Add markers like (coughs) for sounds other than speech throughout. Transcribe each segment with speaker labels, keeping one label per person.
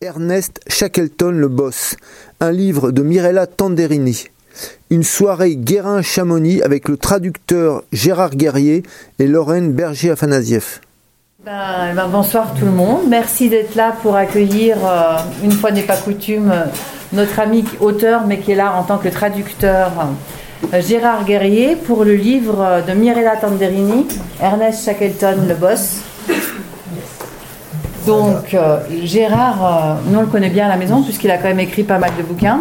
Speaker 1: Ernest Shackleton le boss, un livre de Mirella Tanderini. Une soirée Guérin-Chamonix avec le traducteur Gérard Guerrier et Lorraine Berger-Afanasieff.
Speaker 2: Ben, ben, bonsoir tout le monde. Merci d'être là pour accueillir, euh, une fois n'est pas coutume, euh, notre ami auteur, mais qui est là en tant que traducteur, euh, Gérard Guerrier, pour le livre de Mirella Tanderini, Ernest Shackleton, le boss. Donc, Gérard, nous on le connaît bien à la maison, puisqu'il a quand même écrit pas mal de bouquins.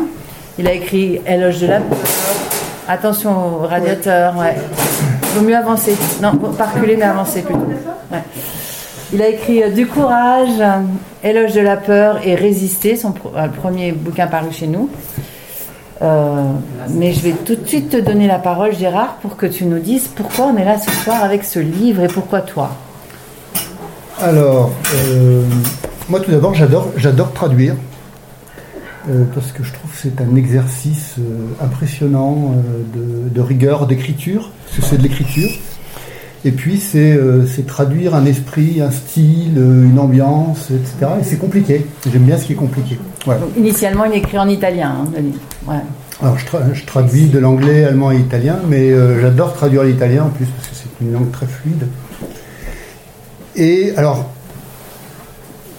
Speaker 2: Il a écrit Éloge de la peur. Attention au radiateur, ouais. Vaut mieux avancer. Non, pas reculer, mais avancer plutôt. Il a écrit euh, Du courage, Éloge de la peur et Résister, son euh, premier bouquin paru chez nous. Euh, mais je vais tout de suite te donner la parole, Gérard, pour que tu nous dises pourquoi on est là ce soir avec ce livre et pourquoi toi.
Speaker 3: Alors, moi tout d'abord, j'adore, j'adore traduire parce que je trouve que c'est un exercice impressionnant de, de, rigueur d'écriture, parce que c'est de l'écriture. Et puis, euh, c'est traduire un esprit, un style, euh, une ambiance, etc. Et c'est compliqué. J'aime bien ce qui est compliqué.
Speaker 2: initialement, il est écrit en italien,
Speaker 3: hein, Alors, je, traduis de l'anglais, allemand et italien, mais euh, j'adore traduire l'italien en plus, parce que c'est une langue très fluide. Et alors,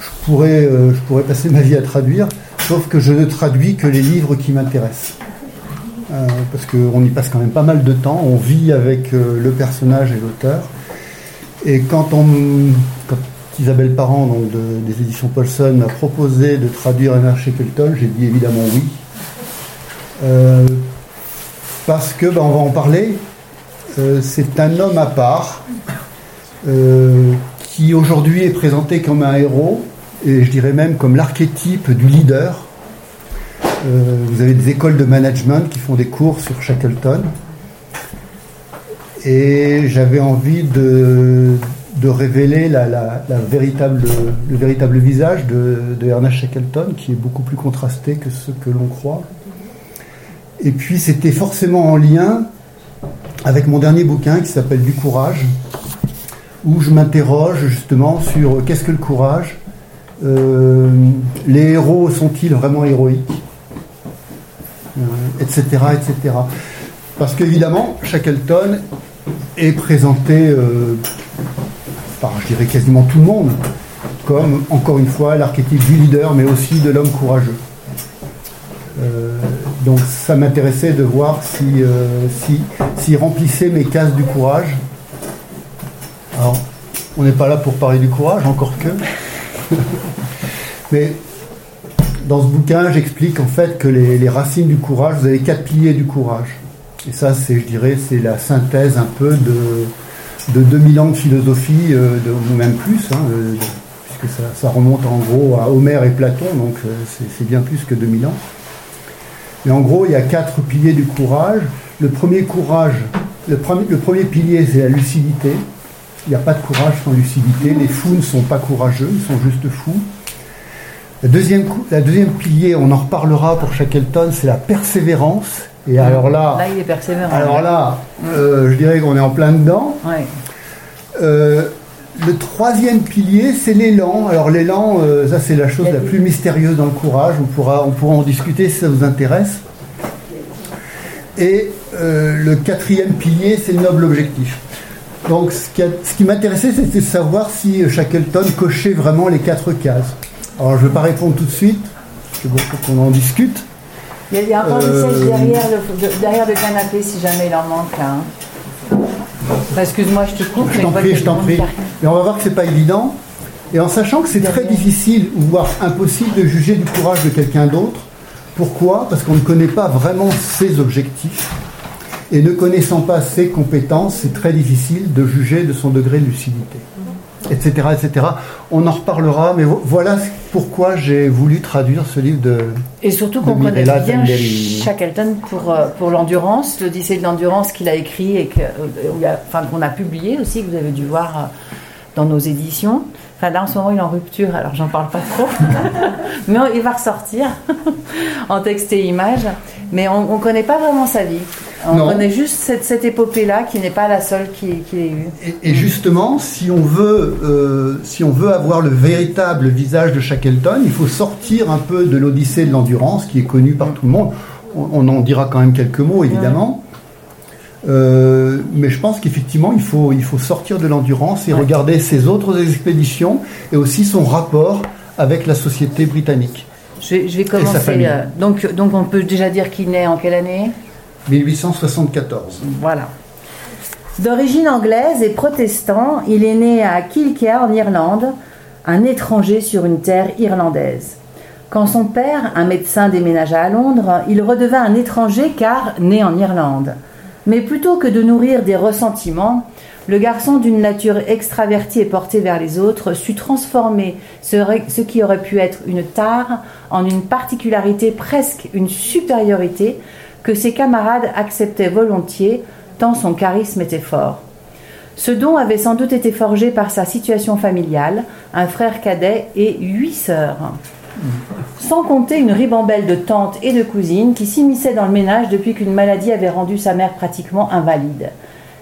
Speaker 3: je pourrais, je pourrais passer ma vie à traduire, sauf que je ne traduis que les livres qui m'intéressent. Euh, parce qu'on y passe quand même pas mal de temps, on vit avec euh, le personnage et l'auteur. Et quand, on, Isabelle Parent, donc des éditions Paulson, m'a proposé de traduire Anna Shackleton, j'ai dit évidemment oui. Euh, parce que, ben, on va en parler, c'est un homme à part, qui aujourd'hui est présenté comme un héros, et je dirais même comme l'archétype du leader, euh, vous avez des écoles de management qui font des cours sur Shackleton. Et j'avais envie de, révéler la, véritable, le véritable visage de, Ernest Shackleton, qui est beaucoup plus contrasté que ce que l'on croit. Et puis c'était forcément en lien avec mon dernier bouquin qui s'appelle Du courage, où je m'interroge justement sur qu'est-ce que le courage, euh, les héros sont-ils vraiment héroïques etc., euh, etc. Parce qu'évidemment, Shackleton est présenté euh, par, je dirais, quasiment tout le monde comme, encore une fois, l'archétype du leader, mais aussi de l'homme courageux. Donc ça m'intéressait de voir si, si, si remplissait mes cases du courage. Alors, on n'est pas là pour parler du courage, encore que. mais dans ce bouquin, j'explique en fait que les, racines du courage, vous avez quatre piliers du courage. Et ça, c'est, je dirais, c'est la synthèse un peu de, de 2000 ans de philosophie, euh, ou même plus, hein, euh, puisque ça, remonte en gros à Homère et Platon, donc euh, c'est, bien plus que 2000 ans. Mais en gros, il y a quatre piliers du courage. Le premier courage, le premier, le premier pilier, c'est la lucidité. Il n'y a pas de courage sans lucidité. Les fous ne sont pas courageux, ils sont juste fous. La deuxième, la deuxième pilier, on en reparlera pour Shackleton, c'est la persévérance. Et alors là,
Speaker 2: là il est persévérant.
Speaker 3: Alors là, euh, je dirais qu'on est en plein dedans. Euh, le troisième pilier, c'est l'élan. Alors l'élan, euh, ça c'est la chose la plus mystérieuse dans le courage. On pourra, on pourra en discuter si ça vous intéresse. Et le quatrième pilier, c'est le noble objectif. Donc ce qui, ce qui m'intéressait, c'était de savoir si Shackleton cochait vraiment les quatre cases. Alors je ne vais pas répondre tout de suite, c'est bon qu'on en discute.
Speaker 2: Il y a, encore euh... des derrière le, derrière le canapé si jamais il en manque Hein. Excuse-moi, je te coupe.
Speaker 3: Je t'en prie, je t'en prie. Mais on va voir que c'est pas évident. Et en sachant que c'est très difficile, voire impossible de juger du courage de quelqu'un d'autre. Pourquoi? Parce qu'on ne connaît pas vraiment ses objectifs. Et ne connaissant pas ses compétences, c'est très difficile de juger de son degré de lucidité etc., etc. On en reparlera, mais voilà pourquoi j'ai voulu traduire ce livre de
Speaker 2: Et surtout qu'on connaît bien Shackleton pour, euh, pour l'endurance, l'Odyssée de l'endurance qu'il a écrit et euh, qu'on a, a publié aussi, que vous avez dû voir euh, dans nos éditions. Enfin, là, en ce moment, il est en rupture, alors j'en parle pas trop. (laughs) mais il va ressortir (laughs) en texte et image. Mais on ne connaît pas vraiment sa vie. On
Speaker 3: Non.
Speaker 2: connaît juste cette, cette épopée-là qui n'est pas la seule qui, qui ait eu.
Speaker 3: Et, et justement, si on, veut, euh, si on veut avoir le véritable visage de Shackleton, il faut sortir un peu de l'Odyssée de l'endurance, qui est connue par tout le monde. On, on en dira quand même quelques mots, évidemment. Euh, mais je pense qu'effectivement, il faut, il faut sortir de l'endurance et
Speaker 2: Ouais.
Speaker 3: regarder ses autres expéditions et aussi son rapport avec la société britannique.
Speaker 2: Je vais, je vais
Speaker 3: sa
Speaker 2: commencer. euh, donc, donc, on peut déjà dire qu'il naît en quelle année?
Speaker 3: 1874.
Speaker 2: Voilà. D'origine anglaise et protestant, il est né à Kilkea en Irlande, un étranger sur une terre irlandaise. Quand son père, un médecin, déménagea à Londres, il redevint un étranger car né en Irlande. Mais plutôt que de nourrir des ressentiments, le garçon d'une nature extravertie et portée vers les autres sut transformer ce, qui aurait pu être une tare en une particularité, presque une supériorité, que ses camarades acceptaient volontiers, tant son charisme était fort. Ce don avait sans doute été forgé par sa situation familiale, un frère cadet et huit sœurs. Sans compter une ribambelle de tantes et de cousines qui s'immisçaient dans le ménage depuis qu'une maladie avait rendu sa mère pratiquement invalide.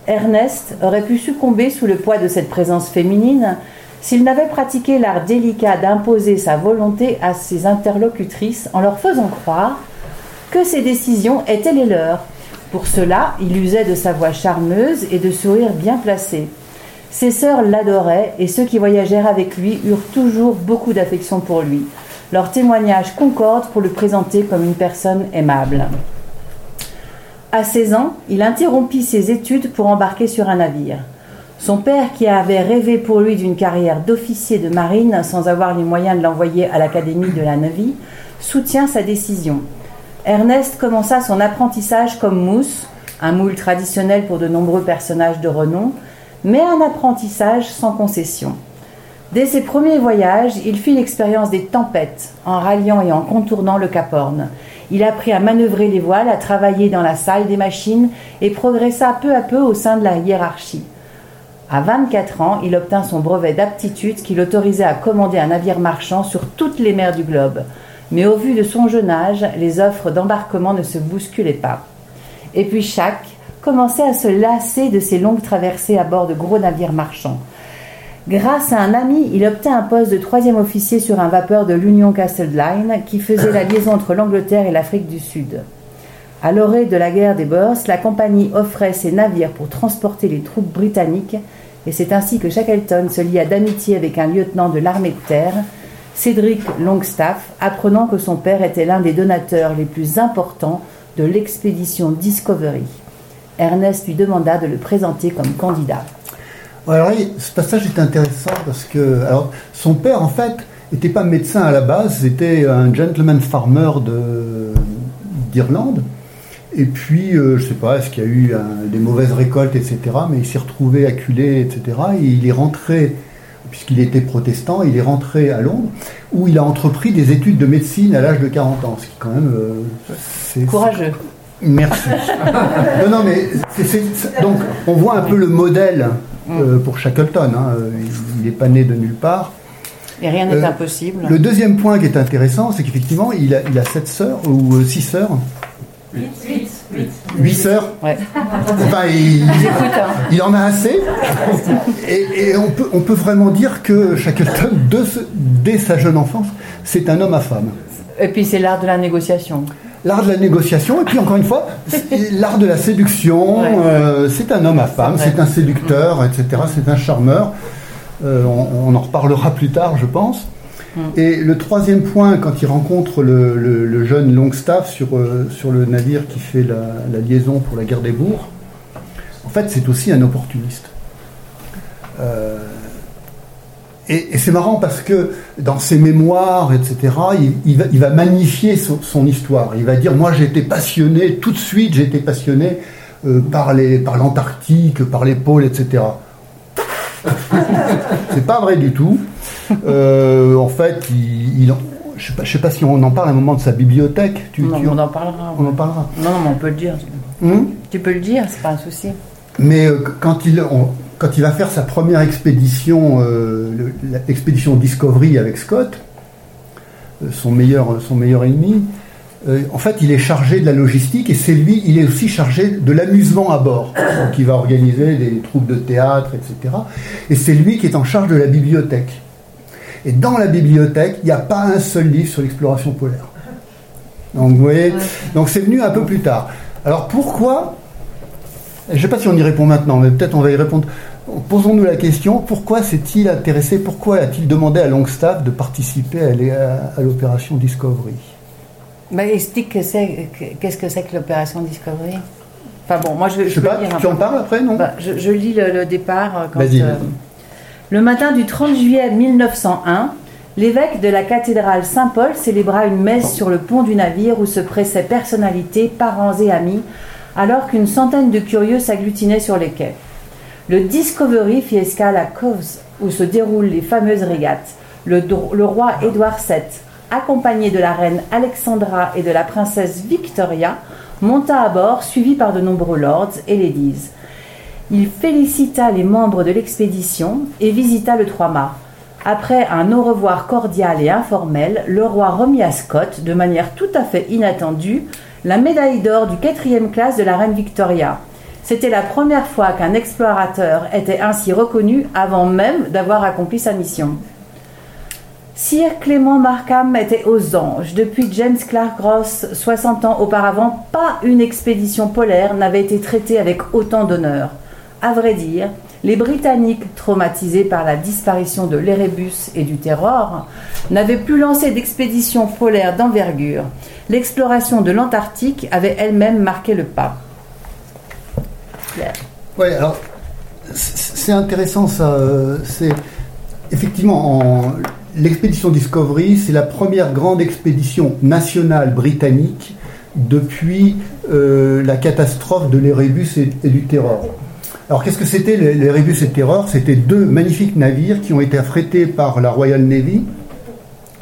Speaker 2: Ernest aurait pu succomber sous le poids de cette présence féminine s'il n'avait pratiqué l'art délicat d'imposer sa volonté à ses interlocutrices en leur faisant croire que ses décisions étaient les leurs. Pour cela, il usait de sa voix charmeuse et de sourires bien placés. Ses sœurs l'adoraient et ceux qui voyagèrent avec lui eurent toujours beaucoup d'affection pour lui. Leurs témoignages concordent pour le présenter comme une personne aimable. À 16 ans, il interrompit ses études pour embarquer sur un navire. Son père, qui avait rêvé pour lui d'une carrière d'officier de marine sans avoir les moyens de l'envoyer à l'académie de la Navy, soutient sa décision. Ernest commença son apprentissage comme mousse, un moule traditionnel pour de nombreux personnages de renom, mais un apprentissage sans concession. Dès ses premiers voyages, il fit l'expérience des tempêtes en ralliant et en contournant le Cap Horn. Il apprit à manœuvrer les voiles, à travailler dans la salle des machines et progressa peu à peu au sein de la hiérarchie. À 24 ans, il obtint son brevet d'aptitude qui l'autorisait à commander un navire marchand sur toutes les mers du globe. Mais au vu de son jeune âge, les offres d'embarquement ne se bousculaient pas. Et puis chaque commençait à se lasser de ses longues traversées à bord de gros navires marchands. Grâce à un ami, il obtint un poste de troisième officier sur un vapeur de l'Union Castle Line qui faisait la liaison entre l'Angleterre et l'Afrique du Sud. À l'orée de la guerre des Bourses, la compagnie offrait ses navires pour transporter les troupes britanniques et c'est ainsi que Shackleton se lia d'amitié avec un lieutenant de l'armée de terre, Cédric Longstaff, apprenant que son père était l'un des donateurs les plus importants de l'expédition Discovery. Ernest lui demanda de le présenter comme candidat.
Speaker 3: Alors, ce passage est intéressant parce que son père, en fait, n'était pas médecin à la base, c'était un gentleman farmer de- d'Irlande. Et puis, euh, je sais pas, est-ce qu'il y a eu des mauvaises récoltes, etc. Mais il s'est retrouvé acculé, etc. Et il est rentré, puisqu'il était protestant, il est rentré à Londres, où il a entrepris des études de médecine à l'âge de 40 ans, ce qui quand même... euh, c'est-
Speaker 2: Courageux.
Speaker 3: Merci. (laughs) non, non, mais c'est- c'est- c'est- donc on voit un peu le modèle euh, pour Shackleton. hein. Il n'est pas né de nulle part.
Speaker 2: Et rien n'est
Speaker 3: Euh,
Speaker 2: impossible.
Speaker 3: Le deuxième point qui est intéressant, c'est qu'effectivement, il a, il a sept sœurs ou euh, six sœurs. Huit sœurs.
Speaker 2: Ouais.
Speaker 3: Enfin, il, en a assez. Et, et on, peut, on peut vraiment dire que Shackleton, de ce- dès sa jeune enfance, c'est un homme à femme.
Speaker 2: Et puis c'est l'art de la négociation.
Speaker 3: L'art de la négociation, et puis encore une fois, l'art de la séduction.
Speaker 2: Ouais.
Speaker 3: euh, c'est un homme à femme,
Speaker 2: C'est
Speaker 3: c'est un séducteur, etc. C'est un charmeur. Euh, on, on en reparlera plus tard, je pense.
Speaker 2: Mm.
Speaker 3: Et le troisième point, quand il rencontre le, jeune Longstaff sur, euh, sur le navire qui fait la, liaison pour la guerre des bourgs, en fait, c'est aussi un opportuniste. Euh, et, c'est marrant parce que dans ses mémoires, etc., il, va, magnifier son, histoire. Il va dire Moi, été passionné, tout de suite, été passionné euh, par les- par l'Antarctique, par les pôles, etc. (laughs) c'est pas vrai du tout. (laughs) Euh, en fait, il, il en- je sais je sais pas si on en parle à un moment de sa bibliothèque. Tu,
Speaker 2: Non,
Speaker 3: tu
Speaker 2: on en parlera.
Speaker 3: on en parlera.
Speaker 2: Non, non, mais on peut le dire.
Speaker 3: Hum
Speaker 2: Tu peux le dire, c'est pas un souci.
Speaker 3: Mais euh, quand, il, on- quand il va faire sa première expédition, euh, le- l'expédition Discovery avec Scott, son meilleur, son meilleur ennemi, euh, en fait, il est chargé de la logistique et c'est lui, il est aussi chargé de l'amusement à bord. Donc, il va organiser des troupes de théâtre, etc. Et c'est lui qui est en charge de la bibliothèque. Et dans la bibliothèque, il n'y a pas un seul livre sur l'exploration polaire. Donc, vous voyez, donc c'est venu un peu plus tard. Alors, pourquoi Je ne sais pas si on y répond maintenant, mais peut-être on va y répondre. Posons-nous la question pourquoi s'est-il intéressé, pourquoi a-t-il demandé à Longstaff de participer à l'opération Discovery?
Speaker 2: Bah, explique que c'est, qu'est-ce que c'est que l'opération Discovery? Enfin bon, moi je,
Speaker 3: je, je sais pas, tu en parles après, non?
Speaker 2: Bah, je, je, lis le, le départ. Euh, quand, euh, le matin du 30 juillet 1901, l'évêque de la cathédrale Saint-Paul célébra une messe sur le pont du navire où se pressaient personnalités, parents et amis, alors qu'une centaine de curieux s'agglutinaient sur les quais. Le Discovery fit escale à Cowes, où se déroulent les fameuses régates. Le, le roi Édouard VII accompagné de la reine Alexandra et de la princesse Victoria, monta à bord, suivi par de nombreux lords et ladies. Il félicita les membres de l'expédition et visita le Trois-Mâts. Après un au revoir cordial et informel, le roi remit à Scott, de manière tout à fait inattendue, la médaille d'or du quatrième classe de la reine Victoria. C'était la première fois qu'un explorateur était ainsi reconnu avant même d'avoir accompli sa mission. Sir Clément Markham était aux anges. Depuis James Clark Ross, 60 ans auparavant, pas une expédition polaire n'avait été traitée avec autant d'honneur. À vrai dire, les Britanniques, traumatisés par la disparition de l'Erebus et du Terror, n'avaient plus lancé d'expédition polaire d'envergure. L'exploration de l'Antarctique avait elle-même marqué le pas.
Speaker 3: Oui, alors c'est intéressant ça. Euh, c'est effectivement en L'expédition Discovery, c'est la première grande expédition nationale britannique depuis euh, la catastrophe de l'Erebus et, du Terror. Alors qu'est-ce que c'était l'Erebus et le Terror C'était deux magnifiques navires qui ont été affrétés par la Royal Navy,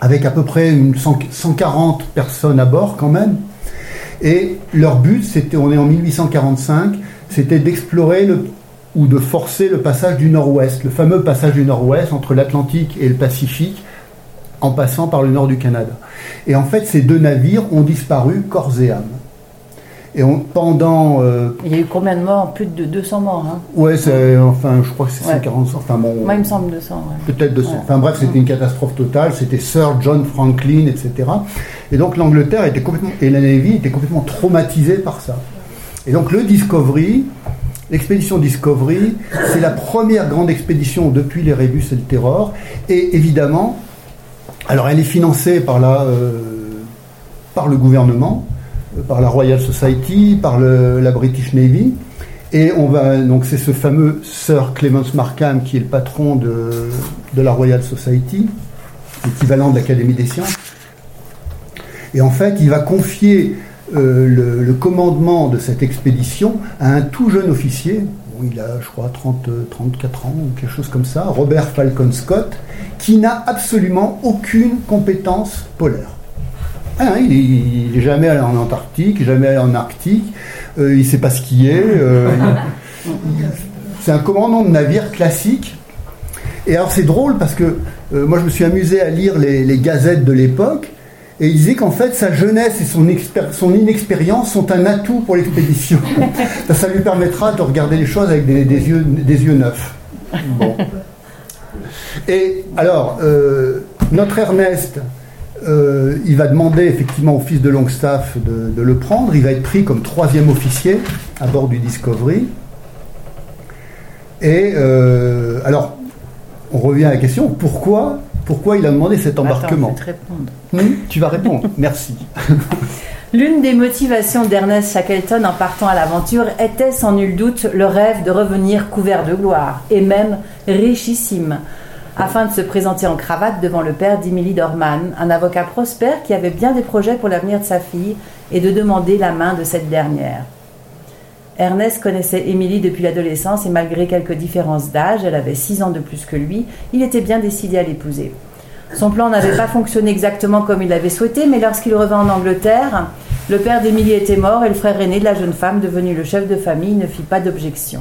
Speaker 3: avec à peu près une 140 personnes à bord quand même. Et leur but, c'était, on est en 1845, c'était d'explorer ou de forcer le passage du Nord-Ouest, le fameux passage du Nord-Ouest entre l'Atlantique et le Pacifique, en passant par le nord du Canada. Et en fait, ces deux navires ont disparu corps et âme. Et pendant. Euh,
Speaker 2: il y a eu combien de morts? Plus de 200 morts. Hein
Speaker 3: ouais, enfin, je crois que c'est 140. Enfin, bon,
Speaker 2: Moi, il me semble 200.
Speaker 3: Peut-être 200. Enfin, bref, c'était une catastrophe totale. C'était Sir John Franklin, etc. Et donc, l'Angleterre était complètement. Et la Navy était complètement traumatisée par ça. Et donc, le Discovery, L'expédition Discovery, c'est la première grande expédition depuis les Rébus et le Terror. Et évidemment, alors elle est financée par, la, euh, par le gouvernement, par la Royal Society, par la British Navy. Et on va donc c'est ce fameux Sir Clemens Markham qui est le patron de, la Royal Society, l'équivalent de l'Académie des sciences. Et en fait, il va confier euh, le, commandement de cette expédition à un tout jeune officier, il a je crois 30, 34 ans ou quelque chose comme ça, Robert Falcon Scott, qui n'a absolument aucune compétence polaire. Ah, il n'est jamais allé en Antarctique, jamais allé en Arctique, euh, il ne sait pas skier. Euh, (laughs) c'est un commandant de navire classique. Et alors c'est drôle parce que moi je me suis amusé à lire les gazettes de l'époque et il disait qu'en fait, sa jeunesse et son, son inexpérience sont un atout pour l'expédition. (laughs) ça, lui permettra de regarder les choses avec des, yeux, des yeux neufs. (laughs) Et alors, euh, notre Ernest, euh, il va demander effectivement au fils de Longstaff de, de, le prendre. Il va être pris comme troisième officier à bord du Discovery. Et euh, alors, on revient à la question pourquoi pourquoi il a demandé cet embarquement
Speaker 2: Attends, je vais te répondre.
Speaker 3: Hmm, tu vas répondre, (laughs) merci.
Speaker 2: L'une des motivations d'Ernest Shackleton en partant à l'aventure était sans nul doute le rêve de revenir couvert de gloire, et même richissime, afin de se présenter en cravate devant le père d'Emily Dorman, un avocat prospère qui avait bien des projets pour l'avenir de sa fille, et de demander la main de cette dernière. Ernest connaissait Émilie depuis l'adolescence et malgré quelques différences d'âge, elle avait six ans de plus que lui, il était bien décidé à l'épouser. Son plan n'avait pas fonctionné exactement comme il l'avait souhaité, mais lorsqu'il revint en Angleterre, le père d'Émilie était mort et le frère aîné de la jeune femme, devenu le chef de famille, ne fit pas d'objection.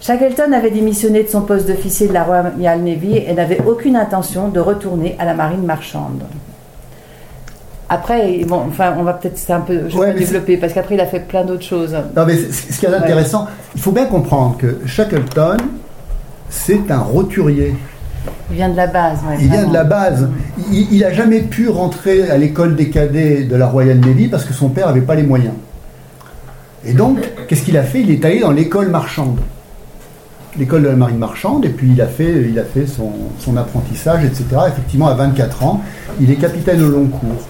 Speaker 2: Shackleton avait démissionné de son poste d'officier de la Royal Navy et n'avait aucune intention de retourner à la marine marchande. Après, bon, enfin, on va peut-être c'est un peu je
Speaker 3: Ouais,
Speaker 2: développer parce qu'après il a fait plein d'autres choses.
Speaker 3: Non, mais ce qui est intéressant, il faut bien comprendre que Shackleton, c'est un roturier.
Speaker 2: Il vient de la base. ouais,
Speaker 3: Il vient de la base. Il n'a jamais pu rentrer à l'école des cadets de la Royal Navy parce que son père n'avait pas les moyens. Et donc, qu'est-ce qu'il a fait? Il est allé dans l'école marchande. L'école de la marine marchande, et puis il a fait, il a fait son, apprentissage, etc. Effectivement, à 24 ans, il est capitaine au long cours.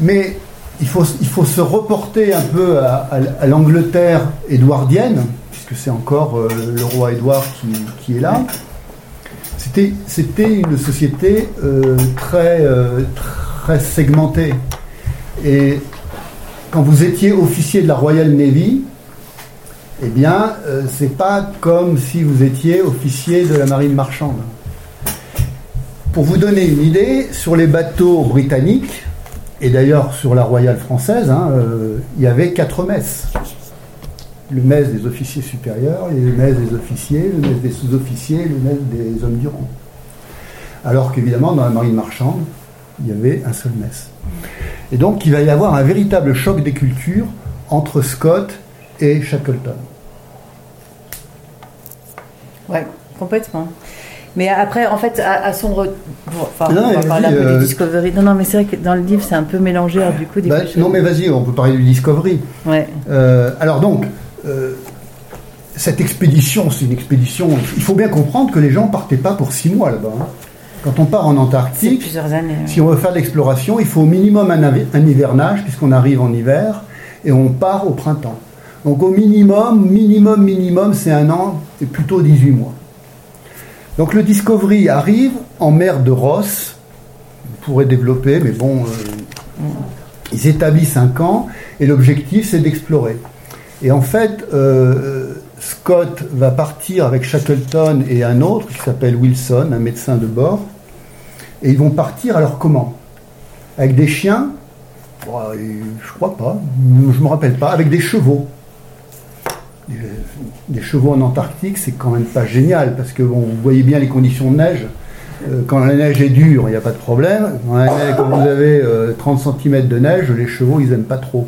Speaker 3: Mais il faut, il faut se reporter un peu à, l'Angleterre édouardienne, puisque c'est encore euh, le roi Édouard qui, est là. C'était, c'était une société euh, très, euh, très segmentée. Et quand vous étiez officier de la Royal Navy, eh bien, euh, c'est pas comme si vous étiez officier de la marine marchande. Pour vous donner une idée, sur les bateaux britanniques, et d'ailleurs sur la Royale française, hein, euh, il y avait quatre messes. Le mess des officiers supérieurs, le mess des officiers, le mess des sous-officiers, le mess des hommes du rang. Alors qu'évidemment, dans la marine marchande, il y avait un seul mess. Et donc, il va y avoir un véritable choc des cultures entre Scott et Shackleton.
Speaker 2: Ouais, complètement. Mais après, en fait, à, à son retour, enfin,
Speaker 3: Non,
Speaker 2: on va
Speaker 3: mais
Speaker 2: parler un peu
Speaker 3: euh,
Speaker 2: du Discovery. Non, non, mais c'est vrai que dans le livre, c'est un peu mélangé. Alors, du coup, des
Speaker 3: Bah, non, mais vas-y, on peut parler du Discovery.
Speaker 2: Ouais.
Speaker 3: Euh, alors donc, euh, cette expédition, c'est une expédition. Il faut bien comprendre que les gens partaient pas pour six mois là-bas. hein. Quand on part en Antarctique,
Speaker 2: plusieurs années. ouais.
Speaker 3: si on veut faire de l'exploration, il faut au minimum un hivernage, puisqu'on arrive en hiver, et on part au printemps. Donc au minimum, minimum, minimum, c'est un an, et plutôt 18 mois. Donc le Discovery arrive en mer de Ross, on pourrait développer, mais bon, euh, ils établissent un camp, et l'objectif c'est d'explorer. Et en fait, euh, Scott va partir avec Shackleton et un autre qui s'appelle Wilson, un médecin de bord, et ils vont partir alors comment? Avec des chiens? Bah, Je crois pas, je me rappelle pas, avec des chevaux. Des, des chevaux en Antarctique, c'est quand même pas génial, parce que bon, vous voyez bien les conditions de neige. Euh, Quand la neige est dure, il n'y a pas de problème. Quand, vous avez euh, 30 cm de neige, les chevaux, ils n'aiment pas trop.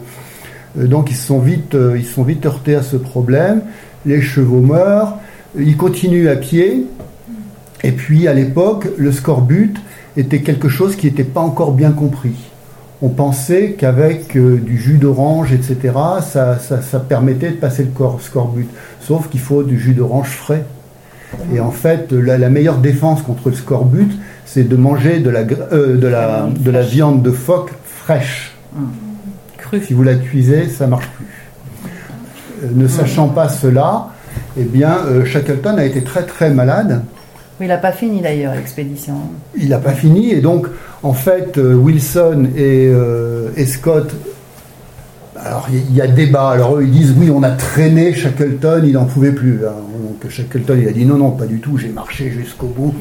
Speaker 3: Euh, donc ils se sont vite, euh, sont vite heurtés à ce problème. Les chevaux meurent. Ils continuent à pied. Et puis à l'époque, le scorbut était quelque chose qui n'était pas encore bien compris. On pensait qu'avec euh, du jus d'orange, etc., ça, ça- ça permettait de passer le cor- scorbut. Sauf qu'il faut du jus d'orange frais. Et en fait, la, la meilleure défense contre le scorbut, c'est de manger de la, euh, de la, de la viande de phoque fraîche.
Speaker 2: Cru.
Speaker 3: Si vous la cuisez, ça marche plus. Euh, ne sachant pas cela, eh bien, Shackleton a été très très malade.
Speaker 2: Il n'a pas fini d'ailleurs l'expédition.
Speaker 3: Il n'a pas fini et donc en fait euh, Wilson et, euh, et Scott alors il y, y a débat. Alors eux ils disent oui on a traîné Shackleton il n'en pouvait plus hein. donc Shackleton il a dit non non pas du tout j'ai marché jusqu'au bout.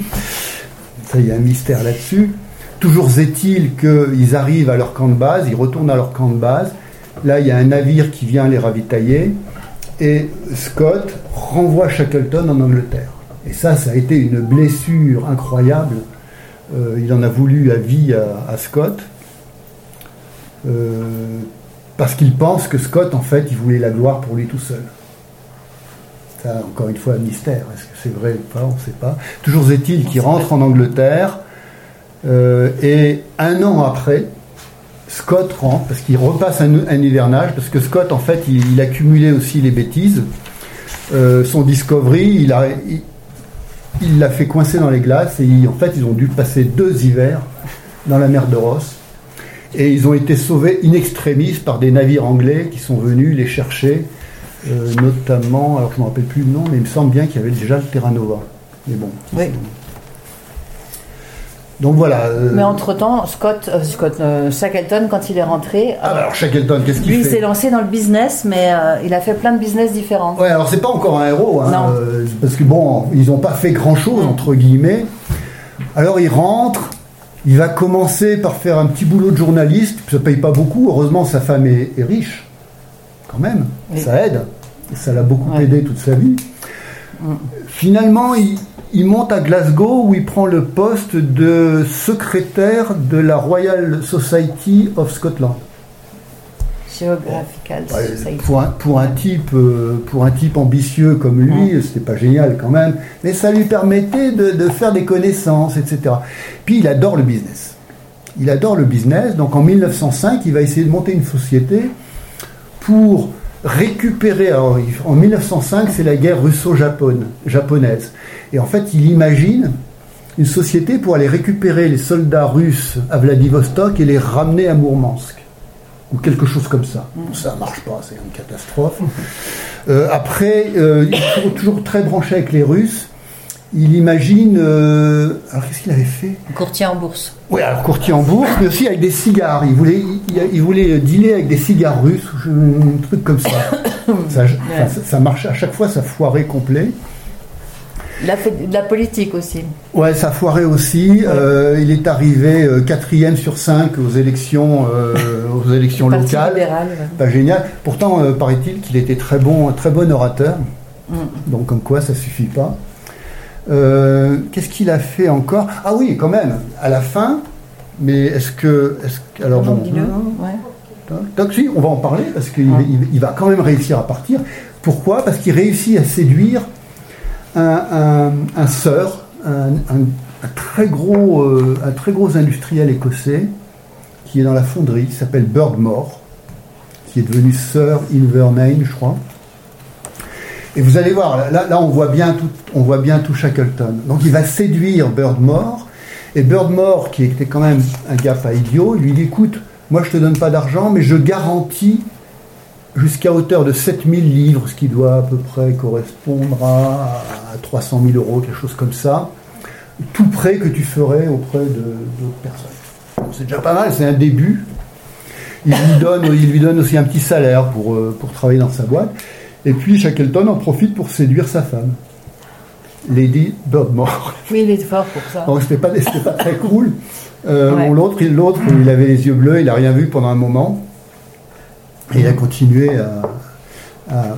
Speaker 3: Ça il y a un mystère là-dessus. Toujours est-il qu'ils arrivent à leur camp de base ils retournent à leur camp de base. Là il y a un navire qui vient les ravitailler et Scott renvoie Shackleton en Angleterre et ça, ça a été une blessure incroyable. Euh, il en a voulu à vie à, à Scott. Euh, parce qu'il pense que Scott, en fait, il voulait la gloire pour lui tout seul. Ça, encore une fois, un mystère. Est-ce que c'est vrai ou pas? On ne sait pas. Toujours est-il qu'il rentre en Angleterre. euh, et un an après, Scott rentre, parce qu'il repasse un, un hivernage, parce que Scott, en fait, il, il accumulait aussi les bêtises. Euh, son Discovery, il a, il- il l'a fait coincer dans les glaces et en fait ils ont dû passer deux hivers dans la mer de Ross. Et ils ont été sauvés in extremis par des navires anglais qui sont venus les chercher euh, notamment alors je ne me rappelle plus le nom mais il me semble bien qu'il y avait déjà le Terra Nova mais bon. Donc voilà euh,
Speaker 2: Mais entre-temps, Scott, euh, Scott euh, Shackleton, quand il est rentré,
Speaker 3: ah, bah alors Shackleton qu'est-ce qu'il
Speaker 2: lui, il
Speaker 3: fait
Speaker 2: s'est lancé dans le business, mais il a fait plein de business différents.
Speaker 3: Ouais, alors c'est pas encore un héros, hein,
Speaker 2: Non.
Speaker 3: parce que bon, ils n'ont pas fait grand chose entre guillemets. Alors il rentre, il va commencer par faire un petit boulot de journaliste, ça paye pas beaucoup. Heureusement, sa femme est, est riche, quand même,
Speaker 2: Oui.
Speaker 3: ça aide. Ça l'a beaucoup
Speaker 2: Ouais.
Speaker 3: aidé toute sa vie. Finalement, il, il monte à Glasgow où il prend le poste de secrétaire de la Royal Society of Scotland.
Speaker 2: Geographical
Speaker 3: Ouais,
Speaker 2: Society.
Speaker 3: Pour un, pour un type, euh, pour un type ambitieux comme lui, c'était pas génial quand même, mais ça lui permettait de, de faire des connaissances, etc. Puis il adore le business. Il adore le business, donc en 1905, il va essayer de monter une société pour récupérer. Alors, en 1905, c'est la guerre russo-japonaise. Et en fait, il imagine une société pour aller récupérer les soldats russes à Vladivostok et les ramener à Mourmansk ou quelque chose comme ça. Bon, ça marche pas, c'est une catastrophe. Euh, après, euh, il est toujours, très branché avec les Russes. Il imagine. euh, alors qu'est-ce qu'il avait fait?
Speaker 2: Courtier en bourse.
Speaker 3: Oui, alors courtier en bourse, mais aussi avec des cigares. Il voulait, il, il voulait dealer avec des cigares russes, un truc comme ça. (coughs) ça, enfin, ça, ça marche à chaque fois, ça foirait complet.
Speaker 2: La politique aussi.
Speaker 3: Ouais, ça foirait aussi. Euh, il est arrivé euh, quatrième sur cinq aux élections, euh, aux élections locales.
Speaker 2: libéral. ouais.
Speaker 3: Pas génial. Pourtant, paraît-il qu'il était très bon, très bon orateur. Donc, comme quoi, ça suffit pas. Euh, Qu'est-ce qu'il a fait encore? Ah oui, quand même. À la fin. Mais est-ce que, est-ce que, alors bon.
Speaker 2: Ouais.
Speaker 3: donc si, on va en parler parce qu'il il- il va quand même réussir à partir. Pourquoi? Parce qu'il réussit à séduire un, un, un sœur, un, très gros, euh, un très gros industriel écossais qui est dans la fonderie, qui s'appelle Birdmore, qui est devenu Sir Inverness, je crois. Et vous allez voir, là, on voit bien tout, on voit bien tout Shackleton. Donc il va séduire Birdmore, et Birdmore, qui était quand même un gars pas idiot, lui dit écoute, moi je te donne pas d'argent, mais je garantis jusqu'à hauteur de 7000 livres, ce qui doit à peu près correspondre à, à 300 000 euros, quelque chose comme ça, tout prêt que tu ferais auprès d'autres personnes. C'est déjà pas mal, c'est un début. Il lui, donne, aussi un petit salaire pour, euh, pour travailler dans sa boîte. Et puis Shackleton en profite pour séduire sa femme, Lady Birdmore.
Speaker 2: Oui, il est fort pour ça.
Speaker 3: Donc c'était pas, c'était pas très cool. Euh,
Speaker 2: Ouais.
Speaker 3: bon, l'autre, il- l'autre, il avait les yeux bleus, il a rien vu pendant un moment. Et il a continué à, à-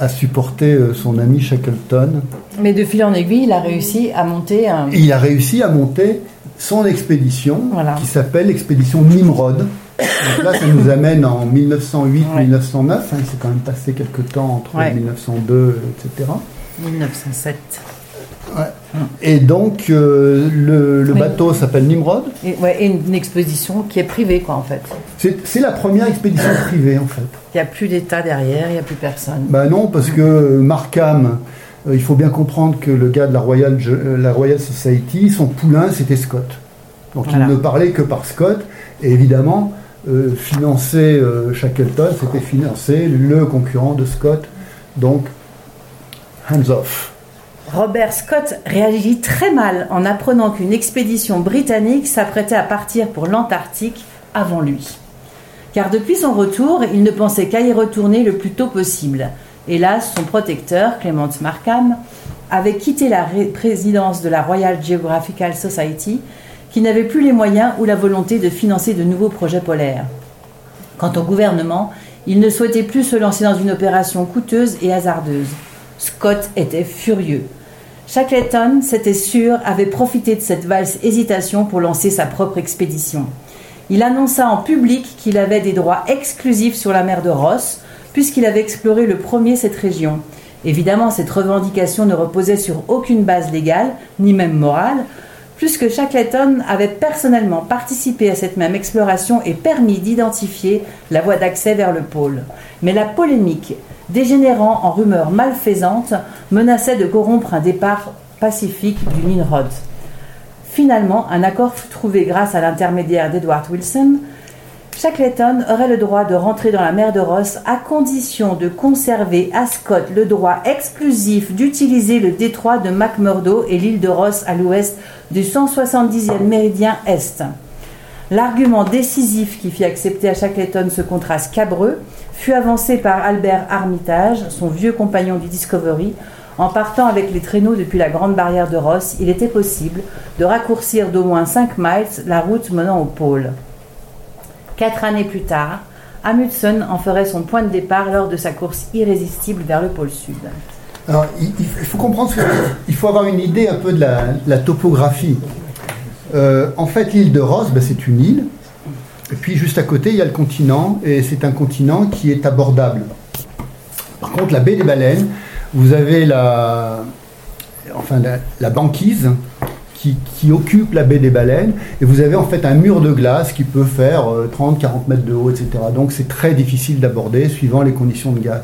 Speaker 3: à supporter euh, son ami Shackleton.
Speaker 2: Mais de fil en aiguille, il a réussi à monter un.
Speaker 3: Il a réussi à monter son expédition,
Speaker 2: Voilà.
Speaker 3: qui s'appelle l'expédition Nimrod. Donc là, ça nous amène en 1908-1909. hein, il s'est quand même passé quelques temps entre
Speaker 2: Ouais.
Speaker 3: 1902, etc.
Speaker 2: 1907.
Speaker 3: Et donc, euh, le, le
Speaker 2: Oui.
Speaker 3: bateau s'appelle Nimrod.
Speaker 2: Et, ouais, et une, une expédition qui est privée, quoi, en fait.
Speaker 3: C'est la première expédition privée, en fait.
Speaker 2: Il n'y a plus d'État derrière, il n'y a plus personne.
Speaker 3: Bah non, parce que Markham, euh, il faut bien comprendre que le gars de la Royal, euh, la Royal Society, son poulain, c'était Scott. Donc
Speaker 2: Voilà.
Speaker 3: il ne parlait que par Scott. Et évidemment, euh, financer euh, Shackleton, c'était financer le concurrent de Scott. Donc, hands off.
Speaker 2: Robert Scott réagit très mal en apprenant qu'une expédition britannique s'apprêtait à partir pour l'Antarctique avant lui. Car depuis son retour, il ne pensait qu'à y retourner le plus tôt possible. Hélas, son protecteur, Clement Markham, avait quitté la ré- présidence de la Royal Geographical Society, qui n'avait plus les moyens ou la volonté de financer de nouveaux projets polaires. Quant au gouvernement, il ne souhaitait plus se lancer dans une opération coûteuse et hasardeuse. Scott était furieux. Shackleton, c'était sûr, avait profité de cette valse hésitation pour lancer sa propre expédition. Il annonça en public qu'il avait des droits exclusifs sur la mer de Ross, puisqu'il avait exploré le premier cette région. Évidemment, cette revendication ne reposait sur aucune base légale, ni même morale, puisque Shackleton avait personnellement participé à cette même exploration et permis d'identifier la voie d'accès vers le pôle. Mais la polémique, dégénérant en rumeurs malfaisantes, menaçait de corrompre un départ pacifique du Nimrod. Finalement, un accord fut trouvé grâce à l'intermédiaire d'Edward Wilson. Shackleton aurait le droit de rentrer dans la mer de Ross à condition de conserver à Scott le droit exclusif d'utiliser le détroit de McMurdo et l'île de Ross à l'ouest du 170e méridien est. L'argument décisif qui fit accepter à Shackleton ce contrat scabreux fut avancé par Albert Armitage, son vieux compagnon du Discovery. En partant avec les traîneaux depuis la grande barrière de Ross, il était possible de raccourcir d'au moins 5 miles la route menant au pôle. Quatre années plus tard, Amundsen en ferait son point de départ lors de sa course irrésistible vers le pôle sud.
Speaker 3: Alors, il, faut comprendre, il faut avoir une idée un peu de la, topographie. Euh, en fait, l'île de Ross, ben, c'est une île. Et puis juste à côté, il y a le continent, et c'est un continent qui est abordable. Par contre, la baie des baleines, vous avez la, enfin, la banquise qui, qui occupe la baie des baleines, et vous avez en fait un mur de glace qui peut faire 30-40 mètres de haut, etc. Donc c'est très difficile d'aborder suivant les conditions de gaz.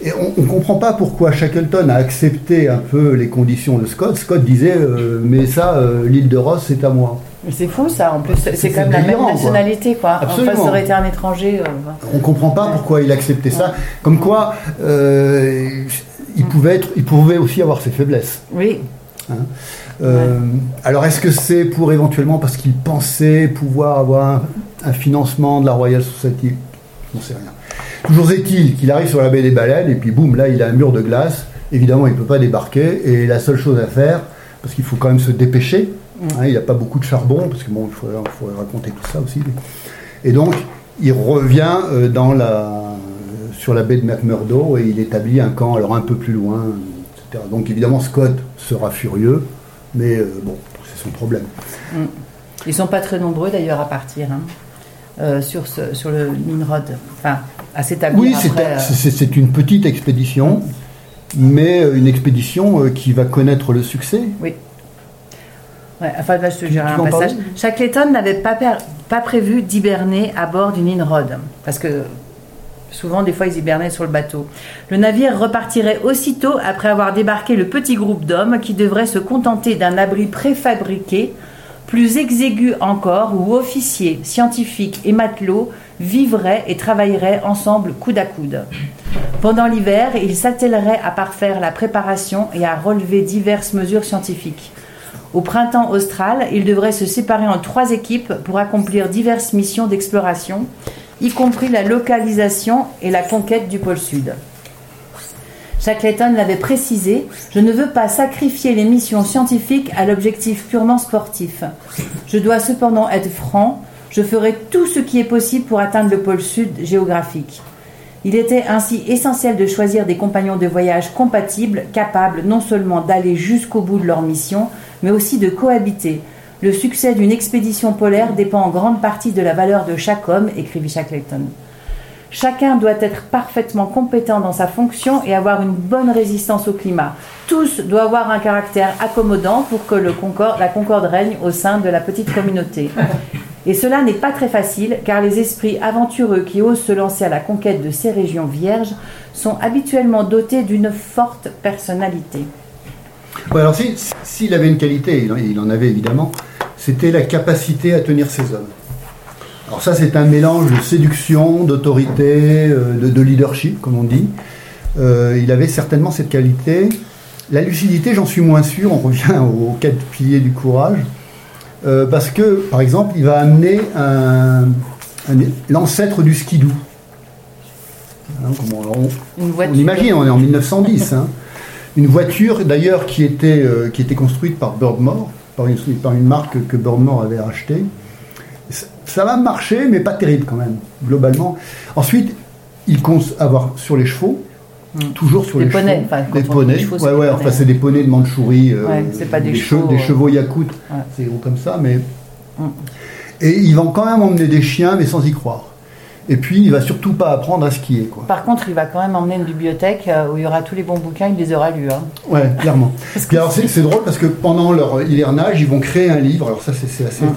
Speaker 3: Et on ne comprend pas pourquoi Shackleton a accepté un peu les conditions de Scott. Scott disait, euh, mais ça, euh, l'île de Ross, c'est à moi.
Speaker 2: Mais C'est fou ça, en plus c'est quand même la même
Speaker 3: quoi.
Speaker 2: nationalité quoi. En
Speaker 3: Absolument.
Speaker 2: face ça aurait été un étranger. euh.
Speaker 3: On ne comprend pas pourquoi il acceptait ça. Comme quoi, euh, il, pouvait être, il pouvait aussi avoir ses faiblesses.
Speaker 2: Oui,
Speaker 3: Euh, Alors, est-ce que c'est pour éventuellement parce qu'il pensait pouvoir avoir un, financement de la Royal Society? Je n'en sais rien. Toujours est-il qu'il arrive sur la baie des baleines et puis boum, là il a un mur de glace. Évidemment, il ne peut pas débarquer et la seule chose à faire, parce qu'il faut quand même se dépêcher, hein, il n'a pas beaucoup de charbon, parce que bon, il faudrait, raconter tout ça aussi. Et donc, il revient euh, sur la baie de McMurdo et il établit un camp, alors un peu plus loin. Donc évidemment, Scott sera furieux, mais euh, bon, c'est son problème.
Speaker 2: ils sont pas très nombreux d'ailleurs à partir hein, euh, sur, ce, sur le Nimrod, enfin à s'établir
Speaker 3: Oui, c'est
Speaker 2: euh,
Speaker 3: une petite expédition, mais euh, une expédition qui va connaître le succès.
Speaker 2: Oui. Ouais, enfin, là, je te dirai un passage. Shackleton n'avait pas, pas prévu d'hiberner à bord du Nimrod, parce que souvent, des fois, ils hibernaient sur le bateau. Le navire repartirait aussitôt après avoir débarqué le petit groupe d'hommes qui devrait se contenter d'un abri préfabriqué, plus exigu encore, où officiers, scientifiques et matelots vivraient et travailleraient ensemble coude à coude. Pendant l'hiver, ils s'attelleraient à parfaire la préparation et à relever diverses mesures scientifiques. Au printemps austral, ils devraient se séparer en trois équipes pour accomplir diverses missions d'exploration, y compris la localisation et la conquête du pôle sud. Shackleton l'avait précisé, je ne veux pas sacrifier les missions scientifiques à l'objectif purement sportif. Je dois cependant être franc, je ferai tout ce qui est possible pour atteindre le pôle sud géographique. Il était ainsi essentiel de choisir des compagnons de voyage compatibles, capables non seulement d'aller jusqu'au bout de leur mission, mais aussi de cohabiter. Le succès d'une expédition polaire dépend en grande partie de la valeur de chaque homme, écrivit Shackleton. Chacun doit être parfaitement compétent dans sa fonction et avoir une bonne résistance au climat. Tous doivent avoir un caractère accommodant pour que la concorde règne au sein de la petite communauté. Et cela n'est pas très facile car les esprits aventureux qui osent se lancer à la conquête de ces régions vierges sont habituellement dotés d'une forte personnalité.
Speaker 3: Ouais, alors si- s'il avait une qualité, il en, avait évidemment, c'était la capacité à tenir ses hommes. Alors ça, c'est un mélange de séduction, d'autorité, euh, de, de leadership, comme on dit. Euh, il avait certainement cette qualité. La lucidité, j'en suis moins sûr. On revient (laughs) aux quatre piliers du courage. Euh, parce que, par exemple, il va amener un- un- l'ancêtre du skidoo. Hein, on- on- imagine, on est en 1910. hein. Une voiture, d'ailleurs, qui, était, euh, qui était construite par Birdmore, par une, par une marque que Birdmore avait rachetée. Ça- va marcher, mais pas terrible quand même, globalement. Ensuite, il compte avoir sur les chevaux, toujours sur
Speaker 2: Des
Speaker 3: les
Speaker 2: poneys,
Speaker 3: chevaux.
Speaker 2: enfin,
Speaker 3: des poneys.
Speaker 2: des chevaux,
Speaker 3: ouais,
Speaker 2: des
Speaker 3: ouais,
Speaker 2: poneys.
Speaker 3: enfin, c'est des poneys de Mandchourie. euh,
Speaker 2: Ouais, c'est pas des
Speaker 3: che-
Speaker 2: chevaux,
Speaker 3: Des
Speaker 2: euh,
Speaker 3: chevaux yakoutes,
Speaker 2: Ouais.
Speaker 3: c'est gros comme ça, mais.
Speaker 2: Mm.
Speaker 3: Et ils vont quand même emmener des chiens, mais sans y croire. Et puis, il va surtout pas apprendre à skier, quoi.
Speaker 2: Par contre, il va quand même emmener une bibliothèque euh, où il y aura tous les bons bouquins, il les aura lus. hein.
Speaker 3: Ouais, clairement. (laughs) Alors c'est drôle parce que pendant leur hivernage, ils vont créer un livre. Alors ça, c'est